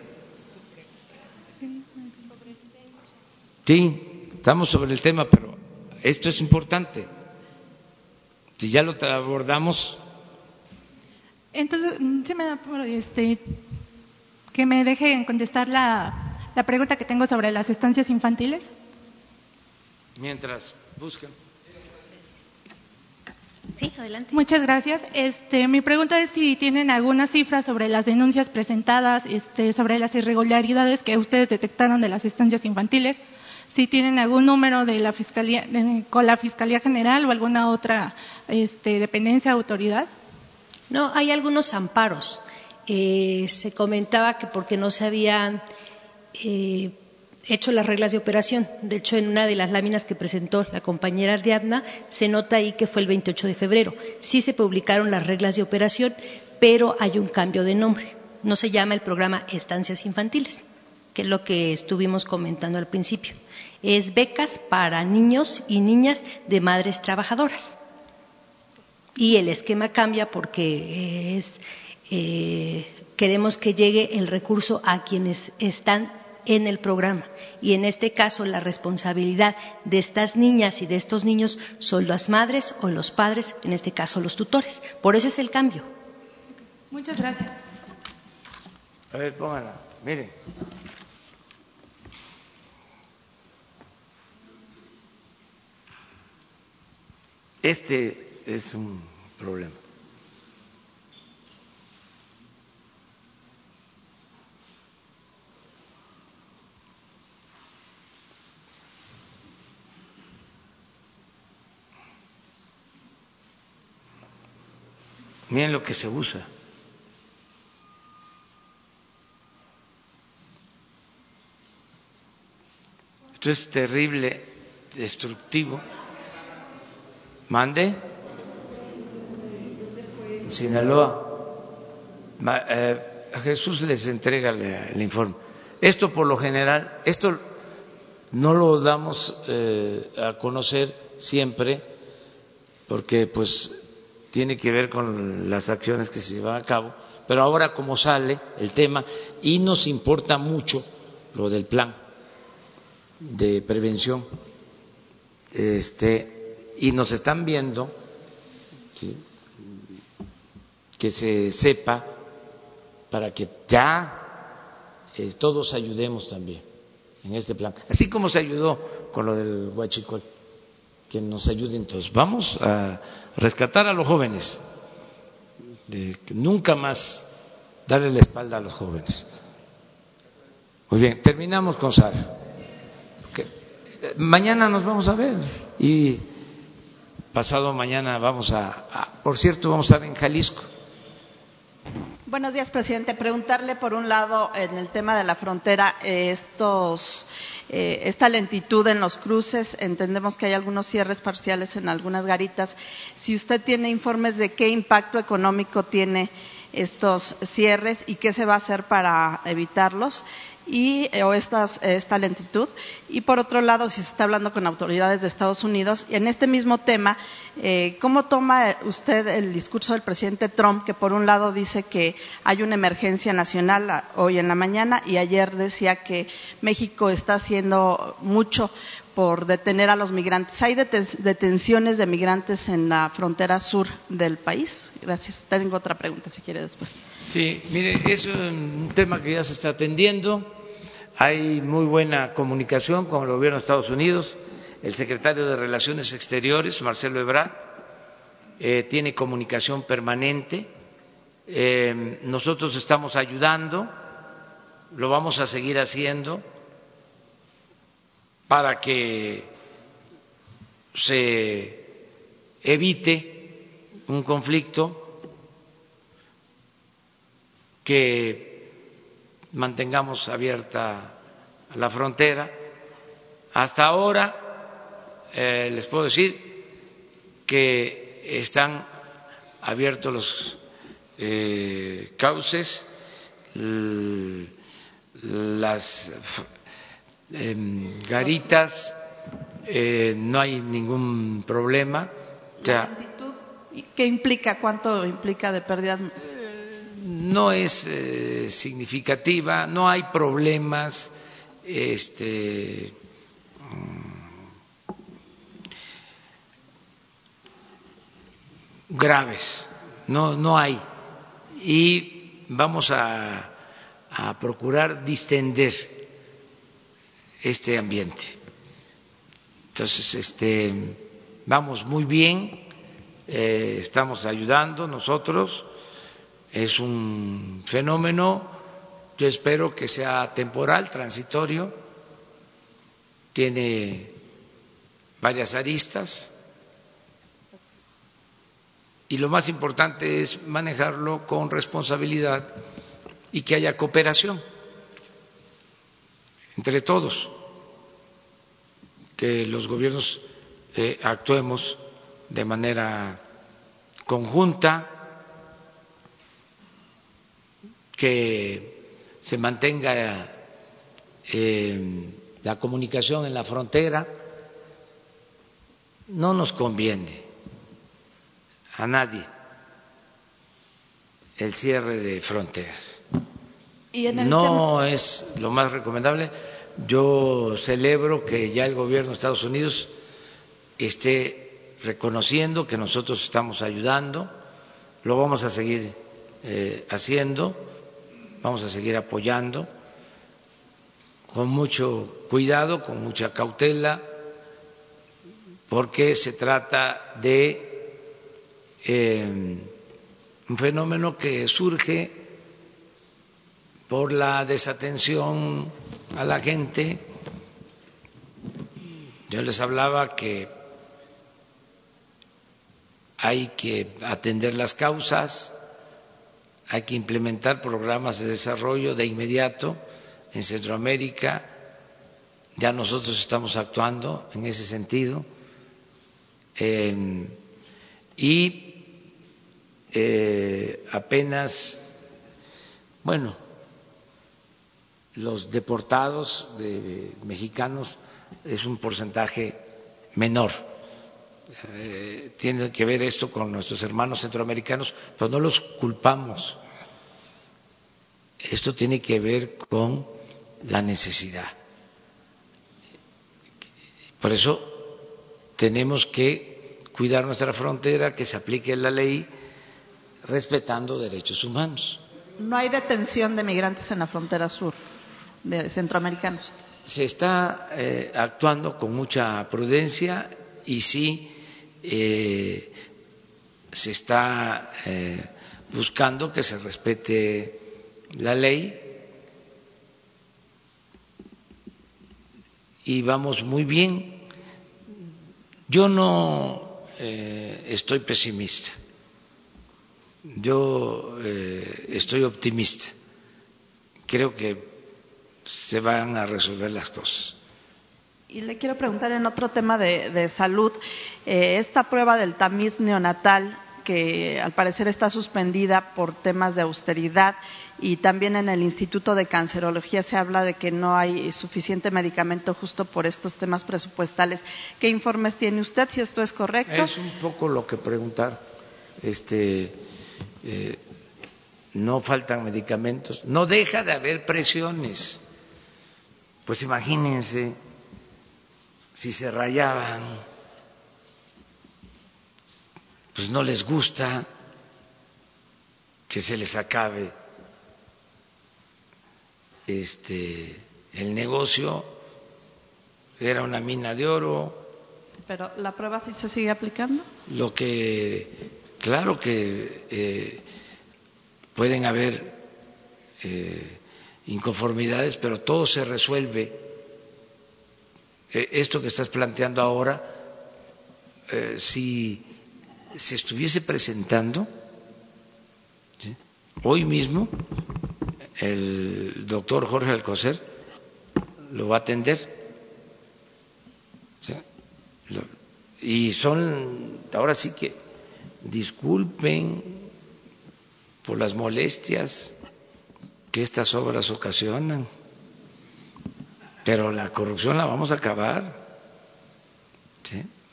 Sí, estamos sobre el tema, pero esto es importante. Si ya lo abordamos. Entonces, sí me da por este, que me dejen contestar la, la pregunta que tengo sobre las estancias infantiles mientras buscan. Sí, adelante. Muchas gracias. Este, mi pregunta es si tienen alguna cifra sobre las denuncias presentadas, este, sobre las irregularidades que ustedes detectaron de las estancias infantiles, si tienen algún número de la fiscalía, con la fiscalía general o alguna otra este, dependencia, autoridad. No, hay algunos amparos. Eh, se comentaba que porque no se habían eh, hecho las reglas de operación. De hecho, en una de las láminas que presentó la compañera Ariadna, se nota ahí que fue el 28 de febrero. Sí se publicaron las reglas de operación, pero hay un cambio de nombre. No se llama el programa Estancias Infantiles, que es lo que estuvimos comentando al principio. Es becas para niños y niñas de madres trabajadoras. Y el esquema cambia porque es, eh, queremos que llegue el recurso a quienes están en el programa. Y en este caso la responsabilidad de estas niñas y de estos niños son las madres o los padres, en este caso los tutores. Por eso es el cambio. Muchas gracias. A ver, pónganla. Miren. Este es un problema. Miren lo que se usa. Esto es terrible, destructivo. Mande. Sinaloa. Eh, a Jesús les entrega el informe. Esto por lo general, esto no lo damos eh, a conocer siempre porque pues tiene que ver con las acciones que se llevan a cabo, pero ahora como sale el tema y nos importa mucho lo del plan de prevención este y nos están viendo que se sepa para que ya eh, todos ayudemos también en este plan. Así como se ayudó con lo del huachicol que nos ayuden todos vamos a rescatar a los jóvenes de nunca más darle la espalda a los jóvenes. Muy bien terminamos con Sara. Mañana nos vamos a ver y pasado mañana vamos a, por cierto, vamos a estar en Jalisco. Buenos días, presidente. Preguntarle, por un lado, en el tema de la frontera, estos, eh, esta lentitud en los cruces. Entendemos que hay algunos cierres parciales en algunas garitas. Si usted tiene informes de qué impacto económico tiene estos cierres y qué se va a hacer para evitarlos y, eh, o esta lentitud. Y por otro lado, si se está hablando con autoridades de Estados Unidos, en este mismo tema, eh, ¿cómo toma usted el discurso del presidente Trump, que por un lado dice que hay una emergencia nacional hoy en la mañana y ayer decía que México está haciendo mucho por detener a los migrantes. ¿Hay detenciones de migrantes en la frontera sur del país? Gracias. Tengo otra pregunta, si quiere después. Sí, mire, es un tema que ya se está atendiendo. Hay muy buena comunicación con el gobierno de Estados Unidos. El secretario de Relaciones Exteriores, Marcelo Ebrard, eh, tiene comunicación permanente. Eh, nosotros estamos ayudando, lo vamos a seguir haciendo para que se evite un conflicto, que mantengamos abierta la frontera. Hasta ahora eh, les puedo decir que están abiertos los eh, cauces, las garitas, eh, no hay ningún problema. ¿Qué implica? ¿Cuánto implica de pérdidas? No es eh, significativa, no hay problemas este, mm, graves, no, no hay. Y vamos a, a procurar distender este ambiente. Entonces, este, vamos muy bien, eh, estamos ayudando nosotros, es un fenómeno, yo espero que sea temporal, transitorio, tiene varias aristas y lo más importante es manejarlo con responsabilidad y que haya cooperación entre todos, que los gobiernos eh, actuemos de manera conjunta, que se mantenga eh, la comunicación en la frontera, no nos conviene a nadie el cierre de fronteras. No es lo más recomendable. Yo celebro que ya el gobierno de Estados Unidos esté reconociendo que nosotros estamos ayudando, lo vamos a seguir eh, haciendo vamos a seguir apoyando con mucho cuidado, con mucha cautela, porque se trata de eh, un fenómeno que surge por la desatención a la gente. Yo les hablaba que hay que atender las causas, hay que implementar programas de desarrollo de inmediato en Centroamérica. Ya nosotros estamos actuando en ese sentido. Eh, y eh, apenas, bueno, los deportados de mexicanos es un porcentaje menor. Eh, tiene que ver esto con nuestros hermanos centroamericanos, pero no los culpamos. Esto tiene que ver con la necesidad. Por eso tenemos que cuidar nuestra frontera, que se aplique la ley respetando derechos humanos. No hay detención de migrantes en la frontera sur, de centroamericanos. Se está eh, actuando con mucha prudencia y sí eh, se está eh, buscando que se respete la ley y vamos muy bien. Yo no estoy pesimista, yo estoy optimista. Creo que se van a resolver las cosas. Y le quiero preguntar en otro tema de, salud, eh, esta prueba del tamiz neonatal que al parecer está suspendida por temas de austeridad y también en el Instituto de Cancerología se habla de que no hay suficiente medicamento justo por estos temas presupuestales. ¿Qué informes tiene usted si esto es correcto? Es un poco lo que preguntar. Este, eh, no faltan medicamentos, no deja de haber presiones. Pues imagínense si se rayaban. Pues no les gusta que se les acabe este el negocio. Era una mina de oro. Pero la prueba sí se sigue aplicando. Lo que claro que eh, pueden haber eh, inconformidades pero todo se resuelve. Eh, esto que estás planteando ahora si se estuviese presentando hoy mismo, el doctor Jorge Alcocer lo va a atender. Y son, ahora sí que, disculpen por las molestias que estas obras ocasionan, pero la corrupción la vamos a acabar.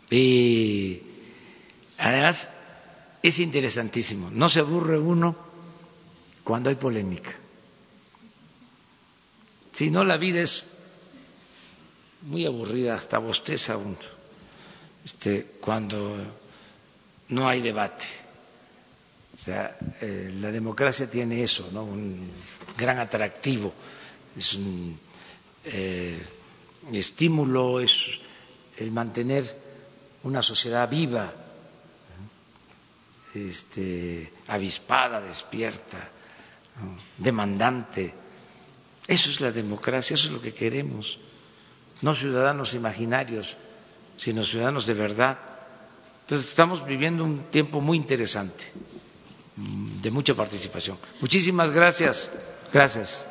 Y Además, es interesantísimo, no se aburre uno cuando hay polémica. Si no, la vida es muy aburrida, hasta bosteza uno, este, cuando no hay debate. O sea, eh, la democracia tiene eso, ¿no? Un gran atractivo, es un eh, estímulo, es el mantener una sociedad viva este, avispada, despierta, demandante. Eso es la democracia, eso es lo que queremos. No ciudadanos imaginarios, sino ciudadanos de verdad. Entonces estamos viviendo un tiempo muy interesante, de mucha participación. Muchísimas gracias. Gracias.